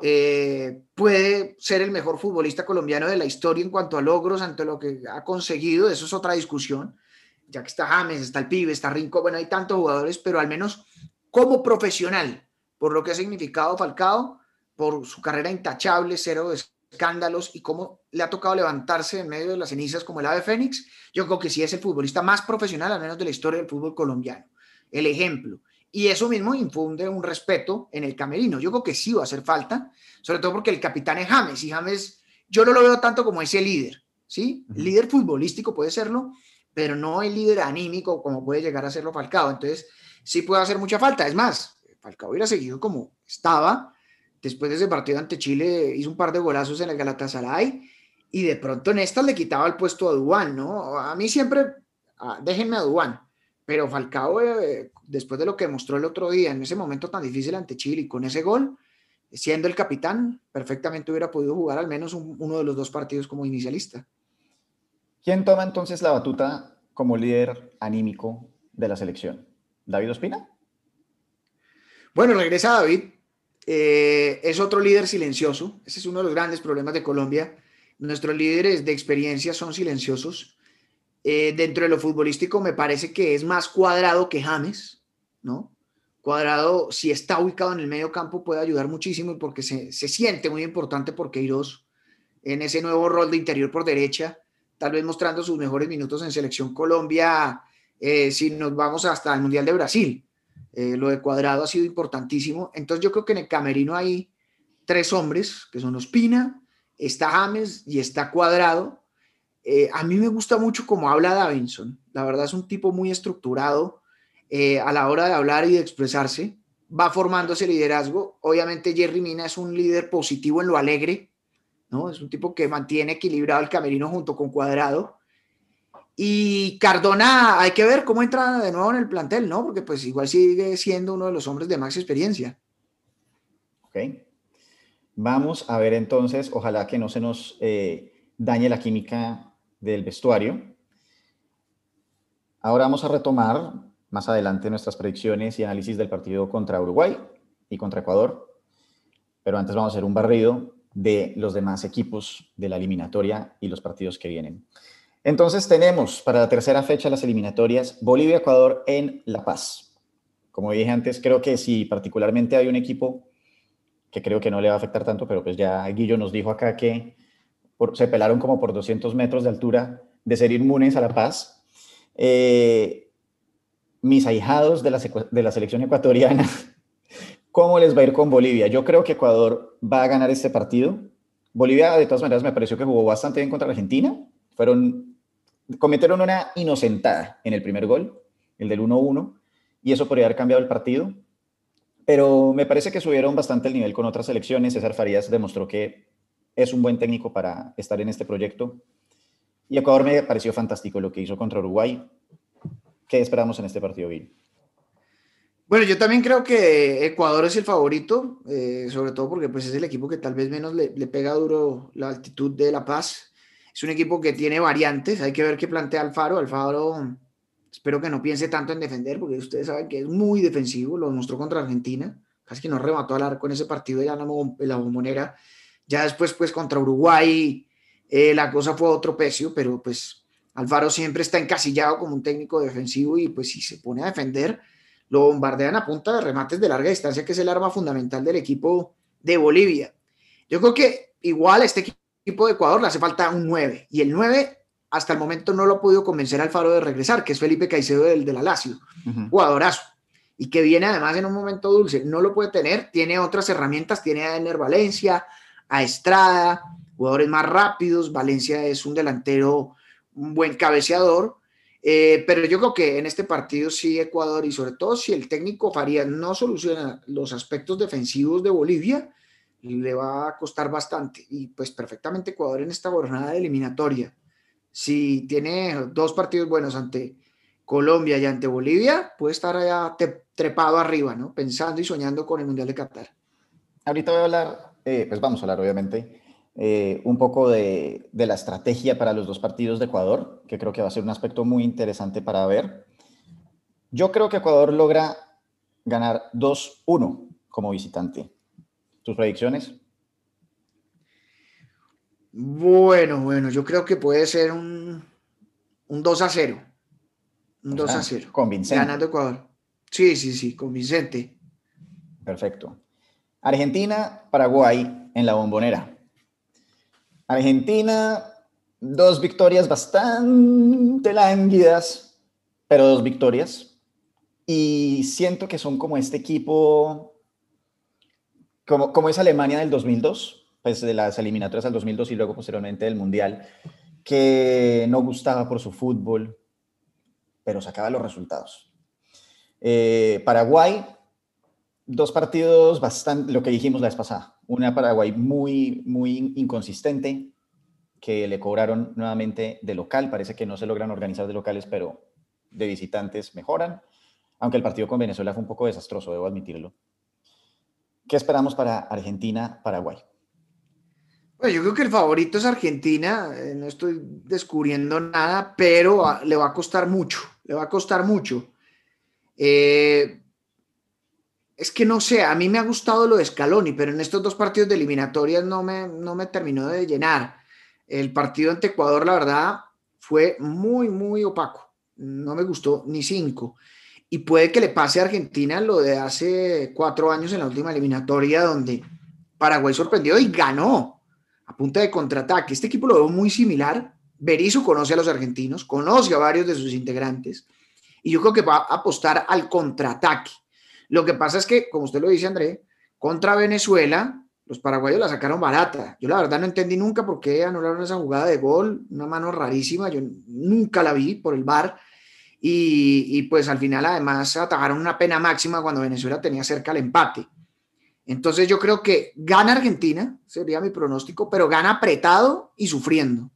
eh, puede ser el mejor futbolista colombiano de la historia en cuanto a logros, ante lo que ha conseguido, eso es otra discusión, ya que está James, está el pibe, está Rinco, bueno, hay tantos jugadores, pero al menos como profesional, por lo que ha significado Falcao, por su carrera intachable, cero escándalos y cómo le ha tocado levantarse en medio de las cenizas como el ave fénix, yo creo que sí es el futbolista más profesional, al menos de la historia del fútbol colombiano el ejemplo. Y eso mismo infunde un respeto en el camerino. Yo creo que sí va a hacer falta, sobre todo porque el capitán es James y James yo no lo veo tanto como ese líder, ¿sí? líder futbolístico puede serlo, pero no el líder anímico como puede llegar a serlo Falcao. Entonces, sí puede hacer mucha falta. Es más, Falcao hubiera seguido como estaba. Después de ese partido ante Chile, hizo un par de golazos en el Galatasaray y de pronto en estas le quitaba el puesto a Duan, ¿no? A mí siempre, ah, déjenme a Duan, pero Falcao, eh, después de lo que mostró el otro día, en ese momento tan difícil ante Chile y con ese gol, siendo el capitán, perfectamente hubiera podido jugar al menos uno de los dos partidos como inicialista. ¿Quién toma entonces la batuta como líder anímico de la selección? ¿David Ospina? Bueno, regresa David. Eh, es otro líder silencioso. Ese es uno de los grandes problemas de Colombia. Nuestros líderes de experiencia son silenciosos. Eh, dentro de lo futbolístico me parece que es más cuadrado que James, ¿no? Cuadrado, si está ubicado en el medio campo, puede ayudar muchísimo porque se, siente muy importante por Queiroz en ese nuevo rol de interior por derecha, tal vez mostrando sus mejores minutos en Selección Colombia, eh, si nos vamos hasta el Mundial de Brasil. Eh, lo de Cuadrado ha sido importantísimo. Entonces yo creo que en el Camerino hay tres hombres, que son Ospina, está James y está Cuadrado, eh, a mí me gusta mucho cómo habla Davinson. La verdad es un tipo muy estructurado eh, a la hora de hablar y de expresarse. Va formando ese liderazgo. Obviamente Jerry Mina es un líder positivo en lo alegre, ¿no? Es un tipo que mantiene equilibrado el camerino junto con Cuadrado. Y Cardona, hay que ver cómo entra de nuevo en el plantel, ¿no? Porque pues igual sigue siendo uno de los hombres de más experiencia. Ok. Vamos a ver entonces, ojalá que no se nos eh, dañe la química del vestuario. Ahora vamos a retomar más adelante nuestras predicciones y análisis del partido contra Uruguay y contra Ecuador. Pero antes vamos a hacer un barrido de los demás equipos de la eliminatoria y los partidos que vienen. Entonces tenemos para la tercera fecha las eliminatorias Bolivia-Ecuador en La Paz. Como dije antes, creo que si particularmente hay un equipo que creo que no le va a afectar tanto, pero pues ya Guillo nos dijo acá que se pelaron como por 200 metros de altura de ser inmunes a la paz. Eh, mis ahijados de la, de la selección ecuatoriana, ¿cómo les va a ir con Bolivia? Yo creo que Ecuador va a ganar este partido. Bolivia, de todas maneras, me pareció que jugó bastante bien contra Argentina. Fueron, cometieron una inocentada en el primer gol, el del 1-1, y eso podría haber cambiado el partido. Pero me parece que subieron bastante el nivel con otras selecciones. César Farías demostró que es un buen técnico para estar en este proyecto. Y Ecuador me pareció fantástico lo que hizo contra Uruguay. ¿Qué esperamos en este partido, Bill? Bueno, yo también creo que Ecuador es el favorito, eh, sobre todo porque pues, es el equipo que tal vez menos le, pega duro la altitud de La Paz. Es un equipo que tiene variantes, hay que ver qué plantea Alfaro. Alfaro, espero que no piense tanto en defender, porque ustedes saben que es muy defensivo, lo demostró contra Argentina, casi que no remató al arco en ese partido ya en la bombonera. Ya después, pues contra Uruguay, eh, la cosa fue otro pecio, pero pues Alfaro siempre está encasillado como un técnico defensivo y pues si se pone a defender, lo bombardean a punta de remates de larga distancia, que es el arma fundamental del equipo de Bolivia. Yo creo que igual a este equipo de Ecuador le hace falta un 9 y el 9 hasta el momento no lo ha podido convencer al Faro de regresar, que es Felipe Caicedo del, de la Lazio, jugadorazo, y que viene además en un momento dulce. No lo puede tener, tiene otras herramientas, tiene a Ener Valencia, a Estrada, jugadores más rápidos. Valencia es un delantero, un buen cabeceador, eh, pero yo creo que en este partido sí Ecuador y sobre todo si el técnico Farías no soluciona los aspectos defensivos de Bolivia, le va a costar bastante. Y pues perfectamente Ecuador en esta jornada de eliminatoria, si tiene dos partidos buenos ante Colombia y ante Bolivia, puede estar allá trepado arriba, ¿no? Pensando y soñando con el Mundial de Qatar. Ahorita voy a hablar, eh, pues vamos a hablar obviamente eh, un poco de, de, la estrategia para los dos partidos de Ecuador, que creo que va a ser un aspecto muy interesante para ver. Yo creo que Ecuador logra ganar 2-1 como visitante. ¿Tus predicciones? Bueno, bueno, yo creo que puede ser un, un 2 a 0. Un 2 a 0. Convincente. Ganando Ecuador. Sí, sí, sí, convincente. Perfecto. Argentina, Paraguay en la bombonera. Argentina, dos victorias bastante lánguidas, pero dos victorias. Y siento que son como este equipo, como, como es Alemania del 2002, pues de las eliminatorias al 2002 y luego posteriormente del Mundial, que no gustaba por su fútbol, pero sacaba los resultados. Eh, Paraguay, dos partidos bastante, lo que dijimos la vez pasada, una Paraguay muy, muy inconsistente, que le cobraron nuevamente de local. Parece que no se logran organizar de locales, pero de visitantes mejoran. Aunque el partido con Venezuela fue un poco desastroso, debo admitirlo. ¿Qué esperamos para Argentina-Paraguay? Bueno, yo creo que el favorito es Argentina. Eh, no estoy descubriendo nada, pero le va a costar mucho. Le va a costar mucho. Eh, es que no sé, a mí me ha gustado lo de Scaloni, pero en estos dos partidos de eliminatorias no me, no me terminó de llenar. El partido ante Ecuador, la verdad, fue muy, muy opaco. No me gustó ni cinco. Y puede que le pase a Argentina lo de hace cuatro años en la última eliminatoria, donde Paraguay sorprendió y ganó a punta de contraataque. Este equipo lo veo muy similar. Berizzo conoce a los argentinos, conoce a varios de sus integrantes, y yo creo que va a apostar al contraataque lo que pasa es que, como usted lo dice, André, contra Venezuela, los paraguayos la sacaron barata. Yo la verdad no entendí nunca por qué anularon esa jugada de gol, una mano rarísima, yo nunca la vi por el bar. Y, pues al final además atajaron una pena máxima cuando Venezuela tenía cerca el empate. Entonces yo creo que gana Argentina, sería mi pronóstico, pero gana apretado y sufriendo.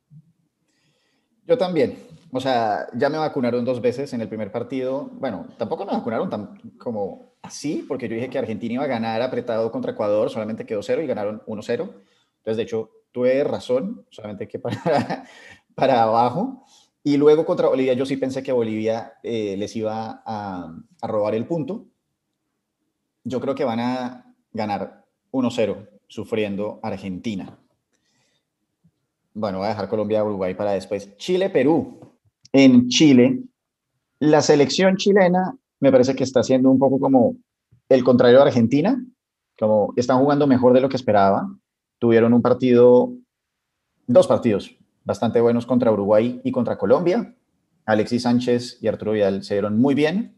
Yo también. O sea, ya me vacunaron dos veces en el primer partido. Bueno, tampoco me vacunaron tan como así, porque yo dije que Argentina iba a ganar apretado contra Ecuador, solamente quedó cero y ganaron 1-0. Entonces, de hecho, tuve razón, solamente que para, para abajo. Y luego contra Bolivia, yo sí pensé que Bolivia eh, les iba a, robar el punto. Yo creo que van a ganar 1-0, sufriendo Argentina. Bueno, voy a dejar Colombia-Uruguay para después. Chile-Perú. En Chile, la selección chilena me parece que está siendo un poco como el contrario de Argentina, como están jugando mejor de lo que esperaba. Tuvieron un partido, dos partidos bastante buenos contra Uruguay y contra Colombia. Alexis Sánchez y Arturo Vidal se dieron muy bien,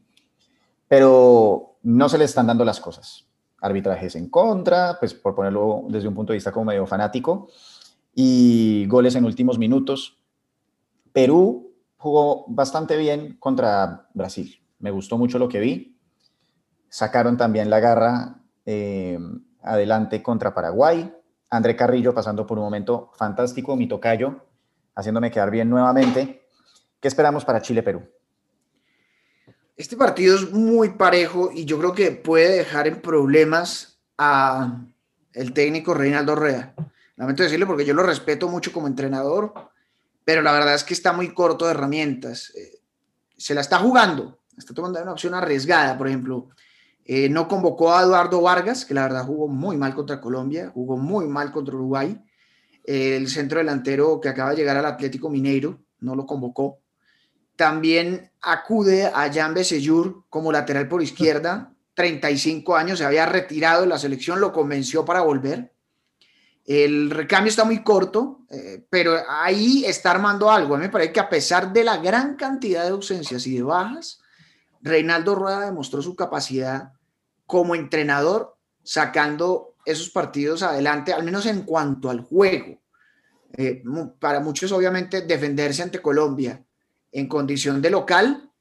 pero no se les están dando las cosas. Arbitrajes en contra, pues por ponerlo desde un punto de vista como medio fanático, y goles en últimos minutos. Perú jugó bastante bien contra Brasil me gustó mucho lo que vi. Sacaron también la garra eh, adelante contra Paraguay. André Carrillo pasando por un momento fantástico, mi tocayo, haciéndome quedar bien nuevamente. ¿Qué esperamos para Chile-Perú? Este partido es muy parejo y yo creo que puede dejar en problemas a el técnico Reinaldo Rea. Lamento decirlo porque yo lo respeto mucho como entrenador pero la verdad es que está muy corto de herramientas. Eh, se la está jugando, está tomando una opción arriesgada, por ejemplo. Eh, no convocó a Eduardo Vargas, que la verdad jugó muy mal contra Colombia, jugó muy mal contra Uruguay. el centro delantero que acaba de llegar al Atlético Mineiro, no lo convocó. También acude a Jan Beseyur como lateral por izquierda, 35 años, se había retirado de la selección, lo convenció para volver. El recambio está muy corto, eh, pero ahí está armando algo. A mí me parece que a pesar de la gran cantidad de ausencias y de bajas, Reinaldo Rueda demostró su capacidad como entrenador sacando esos partidos adelante, al menos en cuanto al juego. Eh, para muchos, obviamente, defenderse ante Colombia en condición de local,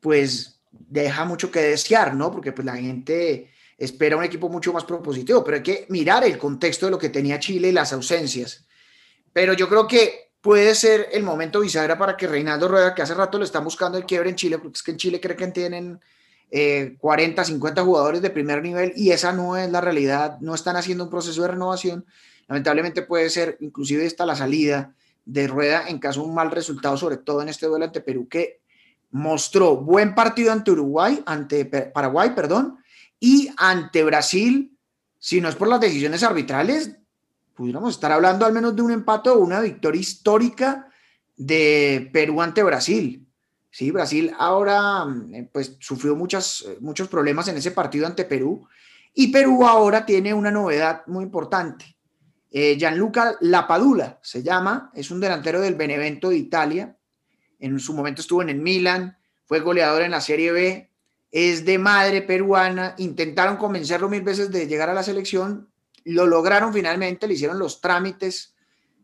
pues deja mucho que desear, ¿no? Porque pues la gente espera un equipo mucho más propositivo, pero hay que mirar el contexto de lo que tenía Chile y las ausencias. Pero yo creo que puede ser el momento bisagra para que Reinaldo Rueda, que hace rato le está buscando el quiebre en Chile, porque es que en Chile cree que tienen 40, eh, 50 jugadores de primer nivel y esa no es la realidad, no están haciendo un proceso de renovación. Lamentablemente puede ser inclusive esta la salida de Rueda en caso de un mal resultado, sobre todo en este duelo ante Perú, que mostró buen partido ante Uruguay, ante Paraguay, perdón, y ante Brasil, si no es por las decisiones arbitrales, pudiéramos estar hablando al menos de un empate o una victoria histórica de Perú ante Brasil. Sí, Brasil ahora eh, pues sufrió muchas, eh, muchos problemas en ese partido ante Perú y Perú ahora tiene una novedad muy importante. Eh, Gianluca Lapadula se llama, es un delantero del Benevento de Italia. En su momento estuvo en el Milan, fue goleador en la Serie B, es de madre peruana, intentaron convencerlo mil veces de llegar a la selección, lo lograron finalmente, le hicieron los trámites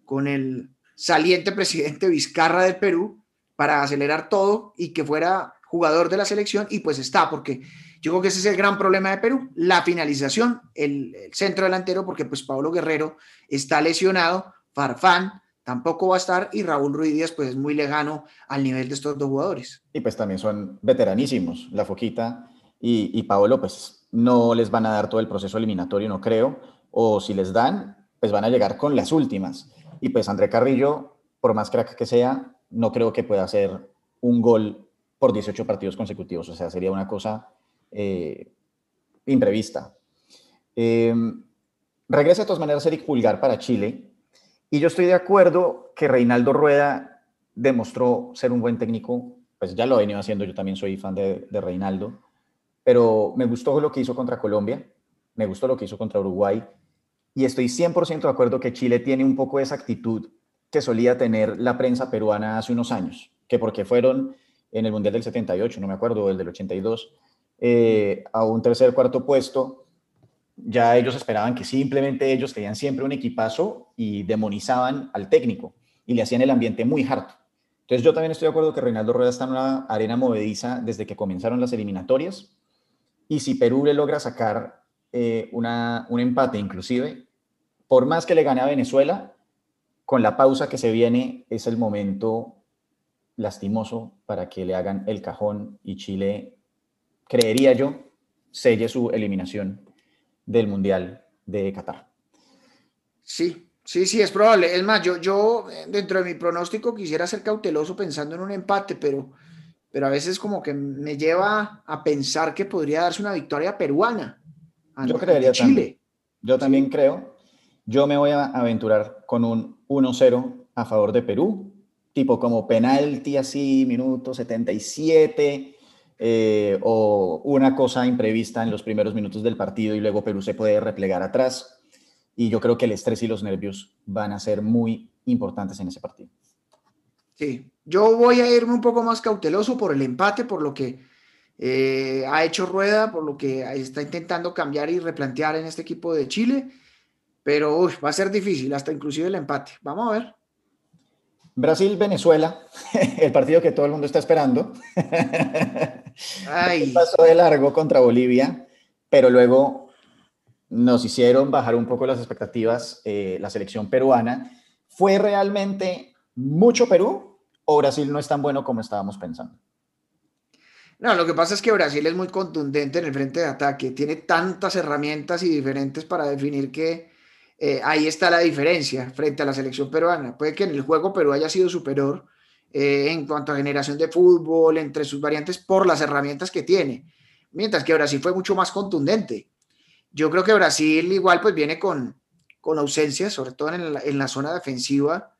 con el saliente presidente Vizcarra del Perú para acelerar todo y que fuera jugador de la selección y pues está, porque yo creo que ese es el gran problema de Perú, la finalización, el, centro delantero, porque pues Pablo Guerrero está lesionado, Farfán tampoco va a estar y Raúl Ruiz Díaz pues es muy lejano al nivel de estos dos jugadores. Y pues también son veteranísimos, La Foquita y, y Pablo pues no les van a dar todo el proceso eliminatorio, no creo, o si les dan, pues van a llegar con las últimas. Y pues André Carrillo, por más crack que sea, no creo que pueda hacer un gol por 18 partidos consecutivos, o sea, sería una cosa eh, imprevista. Eh, regresa de todas maneras Eric Pulgar para Chile, y yo estoy de acuerdo que Reinaldo Rueda demostró ser un buen técnico, pues ya lo he venido haciendo, yo también soy fan de, Reinaldo, pero me gustó lo que hizo contra Colombia, me gustó lo que hizo contra Uruguay, y estoy 100% de acuerdo que Chile tiene un poco esa actitud que solía tener la prensa peruana hace unos años, que porque fueron en el Mundial del 78, no me acuerdo, el del 82, eh, a un tercer, cuarto puesto, ya ellos esperaban que simplemente ellos tenían siempre un equipazo y demonizaban al técnico y le hacían el ambiente muy harto. Entonces yo también estoy de acuerdo que Reinaldo Rueda está en una arena movediza desde que comenzaron las eliminatorias y si Perú le logra sacar eh, una, un empate inclusive, por más que le gane a Venezuela, con la pausa que se viene es el momento lastimoso para que le hagan el cajón y Chile, creería yo, selle su eliminación del Mundial de Qatar. Sí, sí, sí, es probable. Es más, yo, yo dentro de mi pronóstico quisiera ser cauteloso pensando en un empate, pero, pero a veces como que me lleva a pensar que podría darse una victoria peruana. Yo creería Chile. Yo también creo. Yo me voy a aventurar con un 1-0 a favor de Perú, tipo como penalti así, minuto 77 eh, o una cosa imprevista en los primeros minutos del partido y luego Perú se puede replegar atrás. Y yo creo que el estrés y los nervios van a ser muy importantes en ese partido. Sí, yo voy a irme un poco más cauteloso por el empate, por lo que eh, ha hecho Rueda, por lo que está intentando cambiar y replantear en este equipo de Chile, pero va a ser difícil, hasta inclusive el empate. Vamos a ver. Brasil-Venezuela, el partido que todo el mundo está esperando. Pasó de largo contra Bolivia, pero luego nos hicieron bajar un poco las expectativas eh, la selección peruana. ¿Fue realmente mucho Perú o Brasil no es tan bueno como estábamos pensando? No, lo que pasa es que Brasil es muy contundente en el frente de ataque, tiene tantas herramientas y diferentes para definir que eh, ahí está la diferencia frente a la selección peruana. Puede que en el juego Perú haya sido superior eh, en cuanto a generación de fútbol, entre sus variantes, por las herramientas que tiene, mientras que Brasil fue mucho más contundente. Yo creo que Brasil igual pues viene con, con ausencias, sobre todo en en la zona defensiva,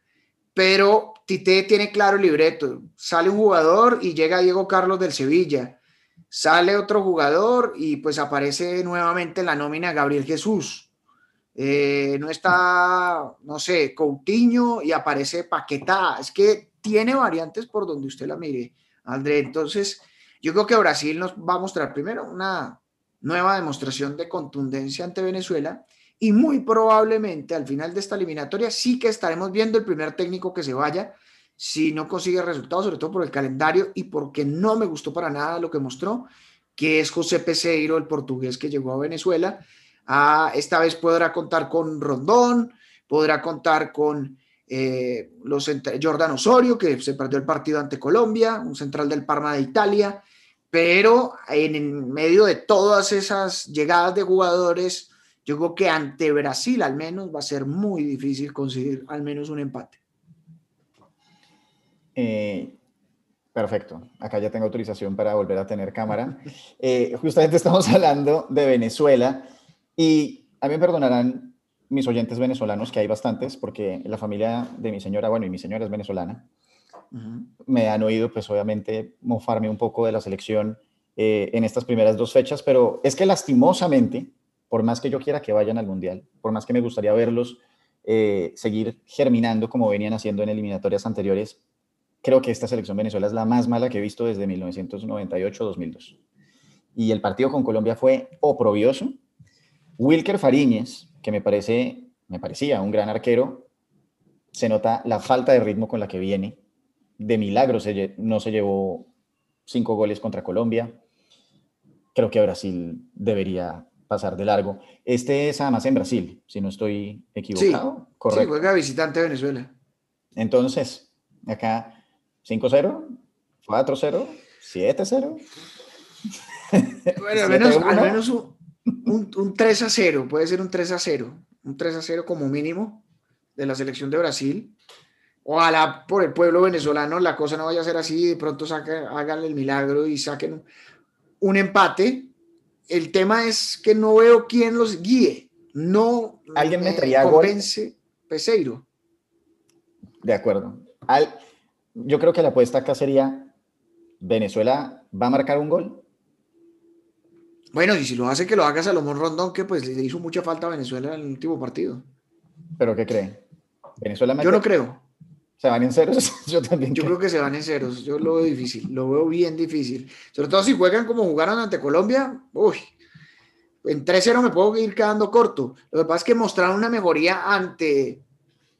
pero Tite tiene claro el libreto. Sale un jugador y llega Diego Carlos del Sevilla. Sale otro jugador y pues aparece nuevamente en la nómina Gabriel Jesús. Eh, no está, no sé, Coutinho y aparece Paquetá. Es que tiene variantes por donde usted la mire, André. Entonces, yo creo que Brasil nos va a mostrar primero una nueva demostración de contundencia ante Venezuela y muy probablemente al final de esta eliminatoria sí que estaremos viendo el primer técnico que se vaya si no consigue resultados, sobre todo por el calendario y porque no me gustó para nada lo que mostró, que es José Peseiro, el portugués que llegó a Venezuela. Ah, esta vez podrá contar con Rondón, podrá contar con eh, los Jordan Osorio, que se perdió el partido ante Colombia, un central del Parma de Italia, pero en medio de todas esas llegadas de jugadores yo creo que ante Brasil al menos va a ser muy difícil conseguir al menos un empate. Eh, perfecto, acá ya tengo autorización para volver a tener cámara. Eh, justamente estamos hablando de Venezuela y a mí me perdonarán mis oyentes venezolanos, que hay bastantes, porque la familia de mi señora, bueno, y mi señora es venezolana, me han oído, pues obviamente, mofarme un poco de la selección eh, en estas primeras dos fechas, pero es que lastimosamente, por más que yo quiera que vayan al Mundial, por más que me gustaría verlos eh, seguir germinando como venían haciendo en eliminatorias anteriores, creo que esta selección Venezuela es la más mala que he visto desde 1998-2002. Y el partido con Colombia fue oprobioso. Wilker Fariñez, que me, parece, me parecía un gran arquero, se nota la falta de ritmo con la que viene. De milagro no se llevó cinco goles contra Colombia. Creo que Brasil debería pasar de largo. Este es además en Brasil, si no estoy equivocado. Sí, Correcto. sí juega visitante de Venezuela. Entonces, acá 5-0, 4-0, 7-0. Bueno, al menos, al menos un, un, un, 3 0, puede ser un 3 0, un 3 0 como mínimo de la selección de Brasil. Ojalá por el pueblo venezolano la cosa no vaya a ser así, de pronto saque, hagan el milagro y saquen un empate el tema es que no veo quién los guíe. No alguien me traía convence Peseiro. De acuerdo. Al, yo creo que la apuesta acá sería Venezuela va a marcar un gol. Bueno, y si lo hace que lo haga Salomón Rondón, que pues le hizo mucha falta a Venezuela en el último partido. ¿Pero qué cree? ¿Venezuela Yo no creo. ¿Se van en ceros? Yo también. Yo creo. que se van en ceros. Yo lo veo difícil. Lo veo bien difícil. Sobre todo si juegan como jugaron ante Colombia. Uy, en 3-0 me puedo ir quedando corto. Lo que pasa es que mostraron una mejoría ante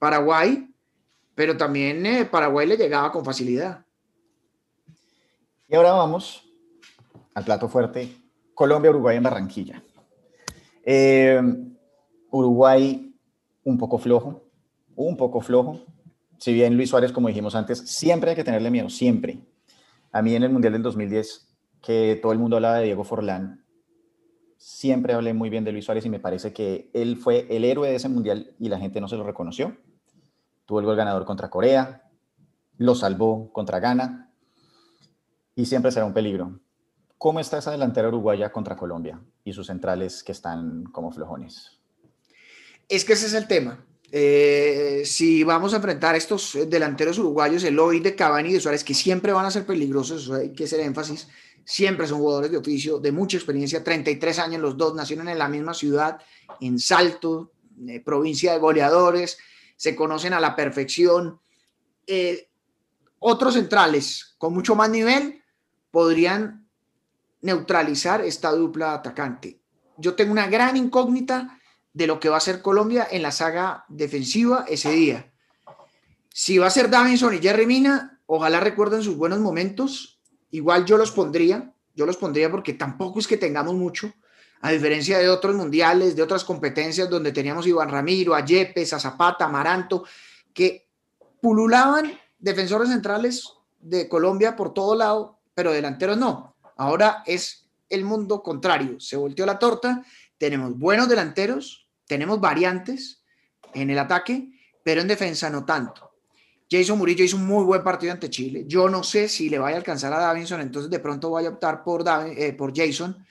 Paraguay, pero también eh, Paraguay le llegaba con facilidad. Y ahora vamos al plato fuerte. Colombia-Uruguay en Barranquilla. Eh, Uruguay un poco flojo, un poco flojo si bien Luis Suárez, como dijimos antes, siempre hay que tenerle miedo, siempre. A mí en el Mundial del 2010, que todo el mundo hablaba de Diego Forlán, siempre hablé muy bien de Luis Suárez y me parece que él fue el héroe de ese Mundial y la gente no se lo reconoció. Tuvo el gol ganador contra Corea, lo salvó contra Ghana y siempre será un peligro. ¿Cómo está esa delantera uruguaya contra Colombia y sus centrales que están como flojones? Es que ese es el tema. Eh, si vamos a enfrentar estos delanteros uruguayos, Eloy de Cavani y de Suárez, que siempre van a ser peligrosos, hay que hacer énfasis, siempre son jugadores de oficio, de mucha experiencia, 33 años los dos, nacieron en la misma ciudad, en Salto, eh, provincia de goleadores, se conocen a la perfección. Eh, otros centrales con mucho más nivel podrían neutralizar esta dupla atacante. Yo tengo una gran incógnita de lo que va a ser Colombia en la saga defensiva ese día. Si va a ser Davinson y Jerry Mina, ojalá recuerden sus buenos momentos. Igual yo los pondría, yo los pondría porque tampoco es que tengamos mucho, a diferencia de otros mundiales, de otras competencias donde teníamos Iván Ramiro, a Yepes, a Zapata, a Maranto, que pululaban defensores centrales de Colombia por todo lado, pero delanteros no. Ahora es el mundo contrario, se volteó la torta, tenemos buenos delanteros, tenemos variantes, en el ataque, pero en defensa no tanto. Jason Murillo hizo un muy buen partido ante Chile. Yo no sé si le vaya a alcanzar a Davinson, entonces de pronto voy a optar por, eh, por Jason,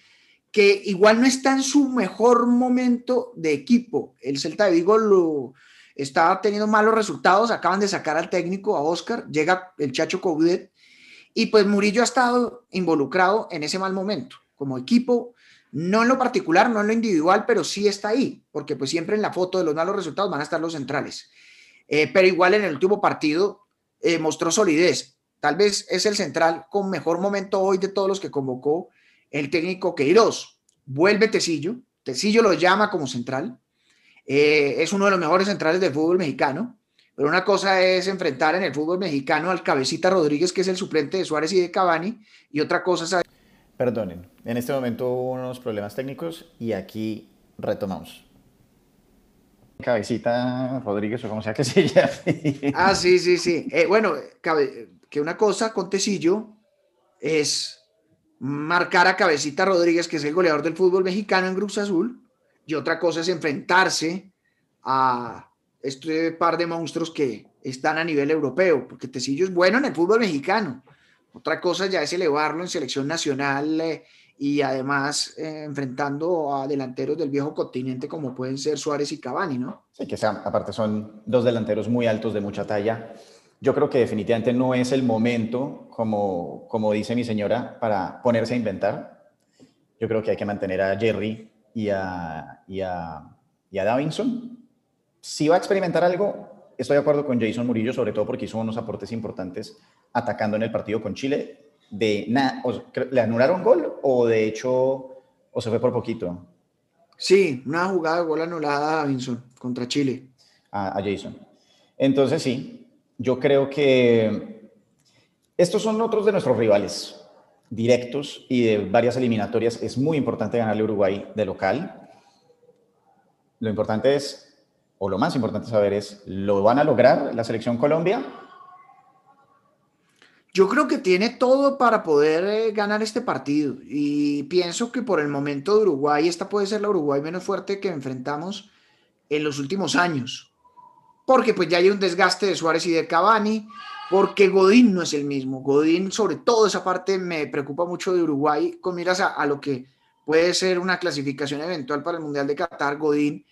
que igual no está en su mejor momento de equipo. El Celta de Vigo lo, está teniendo malos resultados, acaban de sacar al técnico, a Oscar, llega el Chacho Coudet, y pues Murillo ha estado involucrado en ese mal momento. Como equipo, no en lo particular, no en lo individual, pero sí está ahí, porque pues siempre en la foto de los malos resultados van a estar los centrales. Eh, pero igual en el último partido eh, mostró solidez. Tal vez es el central con mejor momento hoy de todos los que convocó el técnico Queiroz. Vuelve Tecillo, Tecillo lo llama como central. Eh, es uno de los mejores centrales del fútbol mexicano. Pero una cosa es enfrentar en el fútbol mexicano al Cabecita Rodríguez, que es el suplente de Suárez y de Cavani, y otra cosa es Perdonen, en este momento hubo unos problemas técnicos y aquí retomamos. Cabecita Rodríguez o como sea que se llame. Ah, sí, sí, sí. Eh, bueno, que una cosa con Tecillo es marcar a Cabecita Rodríguez, que es el goleador del fútbol mexicano en Cruz Azul, y otra cosa es enfrentarse a este par de monstruos que están a nivel europeo, porque Tecillo es bueno en el fútbol mexicano, otra cosa ya es elevarlo en selección nacional eh, y además eh, enfrentando a delanteros del viejo continente como pueden ser Suárez y Cavani, ¿no? Sí, que sea, aparte son dos delanteros muy altos de mucha talla. Yo creo que definitivamente no es el momento, como, como dice mi señora, para ponerse a inventar. Yo creo que hay que mantener a Jerry y a, y a, y a Davinson. Si va a experimentar algo, Estoy de acuerdo con Jason Murillo, sobre todo porque hizo unos aportes importantes atacando en el partido con Chile. De ¿Le anularon gol o de hecho o se fue por poquito? Sí, una jugada de gol anulada a Vinson contra Chile. A, a Jason. Entonces sí, yo creo que estos son otros de nuestros rivales directos y de varias eliminatorias. Es muy importante ganarle a Uruguay de local. Lo importante es o lo más importante saber es, ¿lo van a lograr la selección Colombia? Yo creo que tiene todo para poder eh, ganar este partido y pienso que por el momento de Uruguay, esta puede ser la Uruguay menos fuerte que enfrentamos en los últimos años, porque pues ya hay un desgaste de Suárez y de Cavani, porque Godín no es el mismo. Godín, sobre todo esa parte, me preocupa mucho de Uruguay con miras a, a lo que puede ser una clasificación eventual para el Mundial de Qatar. Godín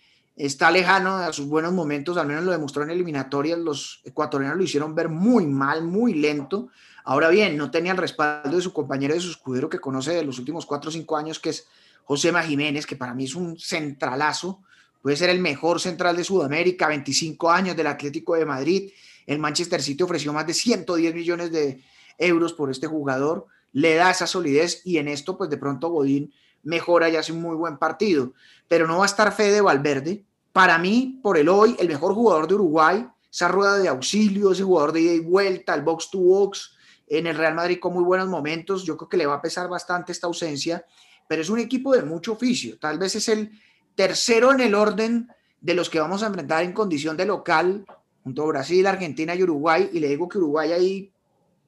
está lejano a sus buenos momentos, al menos lo demostró en eliminatorias, los ecuatorianos lo hicieron ver muy mal, muy lento. Ahora bien, no tenía el respaldo de su compañero, de su escudero que conoce de los últimos cuatro o cinco años, que es José Jiménez, que para mí es un centralazo, puede ser el mejor central de Sudamérica, 25 años del Atlético de Madrid. El Manchester City ofreció más de 110 millones de euros por este jugador, le da esa solidez y en esto, pues de pronto Godín mejora y hace un muy buen partido, pero no va a estar Fede Valverde, para mí, por el hoy, el mejor jugador de Uruguay, esa rueda de auxilio, ese jugador de ida y vuelta, el box to box, en el Real Madrid con muy buenos momentos, yo creo que le va a pesar bastante esta ausencia, pero es un equipo de mucho oficio, tal vez es el tercero en el orden de los que vamos a enfrentar en condición de local, junto a Brasil, Argentina y Uruguay, y le digo que Uruguay ahí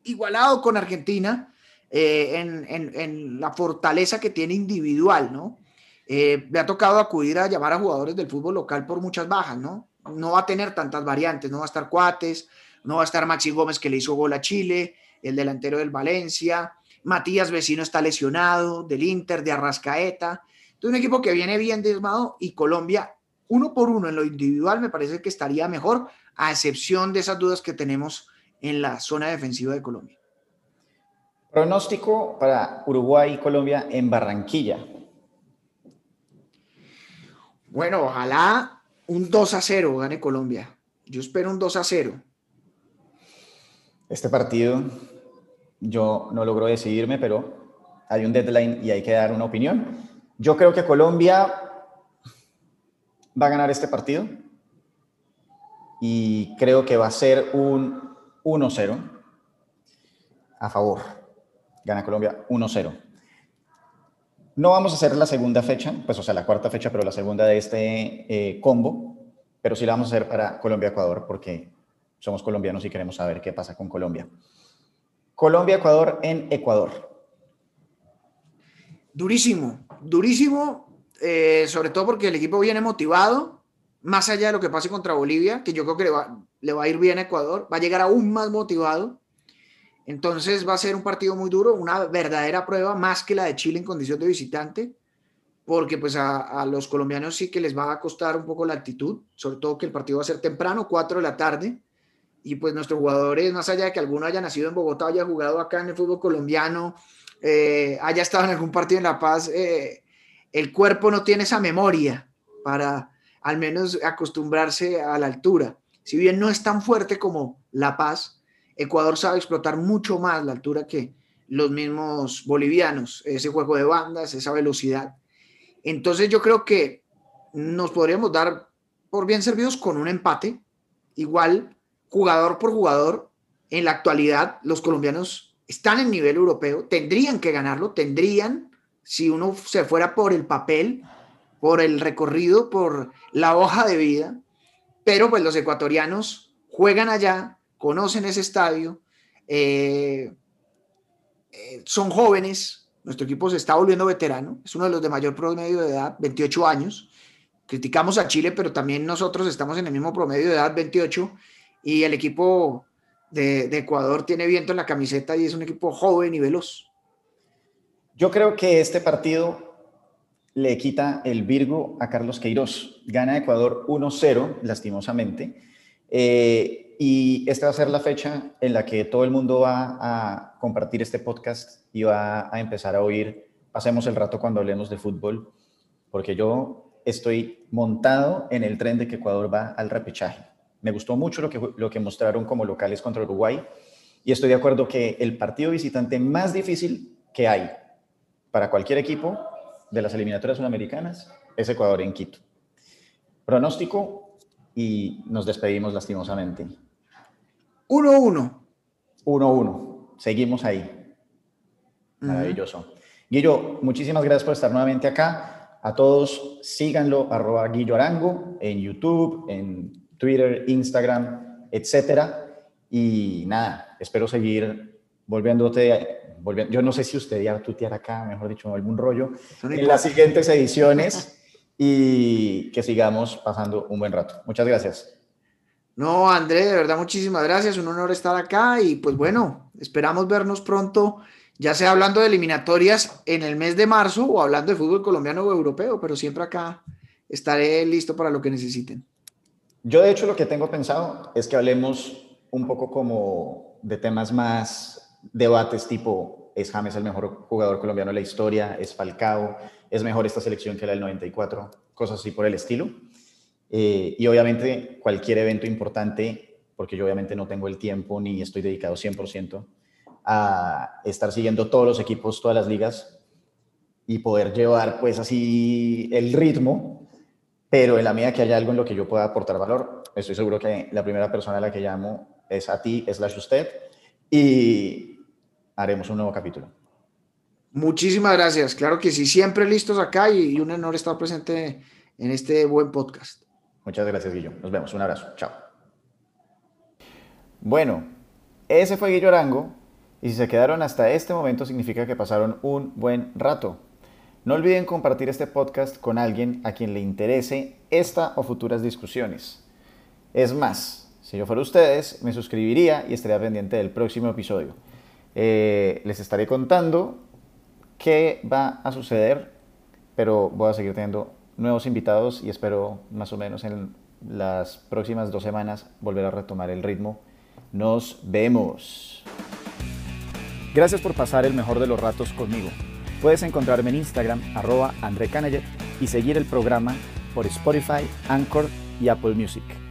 igualado con Argentina eh, en, en la fortaleza que tiene individual, ¿no? Eh, me ha tocado acudir a llamar a jugadores del fútbol local por muchas bajas, ¿no? No va a tener tantas variantes, no va a estar Cuates, no va a estar Maxi Gómez que le hizo gol a Chile, el delantero del Valencia, Matías Vecino está lesionado, del Inter, de Arrascaeta. Entonces, un equipo que viene bien desmado y Colombia, uno por uno en lo individual, me parece que estaría mejor, a excepción de esas dudas que tenemos en la zona defensiva de Colombia. Pronóstico para Uruguay y Colombia en Barranquilla. Bueno, ojalá un 2 a 0 gane Colombia. Yo espero un 2 a 0. Este partido yo no logro decidirme, pero hay un deadline y hay que dar una opinión. Yo creo que Colombia va a ganar este partido y creo que va a ser un 1-0 a favor. Gana Colombia 1-0. No vamos a hacer la segunda fecha, pues o sea, la cuarta fecha, pero la segunda de este eh, combo, pero sí la vamos a hacer para Colombia-Ecuador porque somos colombianos y queremos saber qué pasa con Colombia. Colombia-Ecuador en Ecuador. Durísimo, durísimo, eh, sobre todo porque el equipo viene motivado más allá de lo que pase contra Bolivia, que yo creo que le va, le va a ir bien a Ecuador, va a llegar aún más motivado. Entonces va a ser un partido muy duro, una verdadera prueba, más que la de Chile en condición de visitante, porque pues a, los colombianos sí que les va a costar un poco la actitud, sobre todo que el partido va a ser temprano, 4 de la tarde, y pues nuestros jugadores, más allá de que alguno haya nacido en Bogotá, haya jugado acá en el fútbol colombiano, eh, haya estado en algún partido en La Paz, eh, el cuerpo no tiene esa memoria para al menos acostumbrarse a la altura. Si bien no es tan fuerte como La Paz, Ecuador sabe explotar mucho más la altura que los mismos bolivianos, ese juego de bandas, esa velocidad. Entonces yo creo que nos podríamos dar por bien servidos con un empate. Igual, jugador por jugador, en la actualidad los colombianos están en nivel europeo, tendrían que ganarlo, tendrían, si uno se fuera por el papel, por el recorrido, por la hoja de vida, pero pues los ecuatorianos juegan allá, conocen ese estadio, eh, eh, son jóvenes, nuestro equipo se está volviendo veterano, es uno de los de mayor promedio de edad, 28 años. Criticamos a Chile, pero también nosotros estamos en el mismo promedio de edad, 28, y el equipo de, de Ecuador tiene viento en la camiseta y es un equipo joven y veloz. Yo creo que este partido le quita el Virgo a Carlos Queiroz. Gana Ecuador 1-0, lastimosamente. Eh, y esta va a ser la fecha en la que todo el mundo va a compartir este podcast y va a empezar a oír Pasemos el rato cuando hablemos de fútbol, porque yo estoy montado en el tren de que Ecuador va al repechaje. Me gustó mucho lo que, lo que mostraron como locales contra Uruguay y estoy de acuerdo que el partido visitante más difícil que hay para cualquier equipo de las eliminatorias sudamericanas es Ecuador en Quito. Pronóstico y nos despedimos lastimosamente. 1-1. 1-1. Seguimos ahí. Maravilloso. Guillo, muchísimas gracias por estar nuevamente acá. A todos, síganlo, arroba Guillo Arango, en YouTube, en Twitter, Instagram, etcétera. Y nada, espero seguir volviéndote yo no sé si usted ya tutear acá, mejor dicho, algún rollo, en las siguientes ediciones y que sigamos pasando un buen rato. Muchas gracias. No, André, de verdad, muchísimas gracias. Un honor estar acá y pues bueno, esperamos vernos pronto, ya sea hablando de eliminatorias en el mes de marzo o hablando de fútbol colombiano o europeo, pero siempre acá estaré listo para lo que necesiten. Yo de hecho lo que tengo pensado es que hablemos un poco como de temas más debates tipo, ¿es James el mejor jugador colombiano de la historia? ¿Es Falcao? ¿Es mejor esta selección que la del 94? Cosas así por el estilo. Eh, y obviamente cualquier evento importante, porque yo obviamente no tengo el tiempo ni estoy dedicado 100% a estar siguiendo todos los equipos, todas las ligas y poder llevar pues así el ritmo, pero en la medida que haya algo en lo que yo pueda aportar valor, estoy seguro que la primera persona a la que llamo es a ti, slash usted, y haremos un nuevo capítulo. Muchísimas gracias. Claro que sí, siempre listos acá y, un honor estar presente en este buen podcast. Muchas gracias, Guillo. Nos vemos. Un abrazo. Chao. Bueno, ese fue Guillo Arango. Y si se quedaron hasta este momento significa que pasaron un buen rato. No olviden compartir este podcast con alguien a quien le interese esta o futuras discusiones. Es más, si yo fuera ustedes, me suscribiría y estaría pendiente del próximo episodio. Eh, les estaré contando qué va a suceder, pero voy a seguir teniendo nuevos invitados y espero más o menos en las próximas dos semanas volver a retomar el ritmo. Nos vemos. Gracias por pasar el mejor de los ratos conmigo. Puedes encontrarme en Instagram, arroba André y seguir el programa por Spotify, Anchor y Apple Music.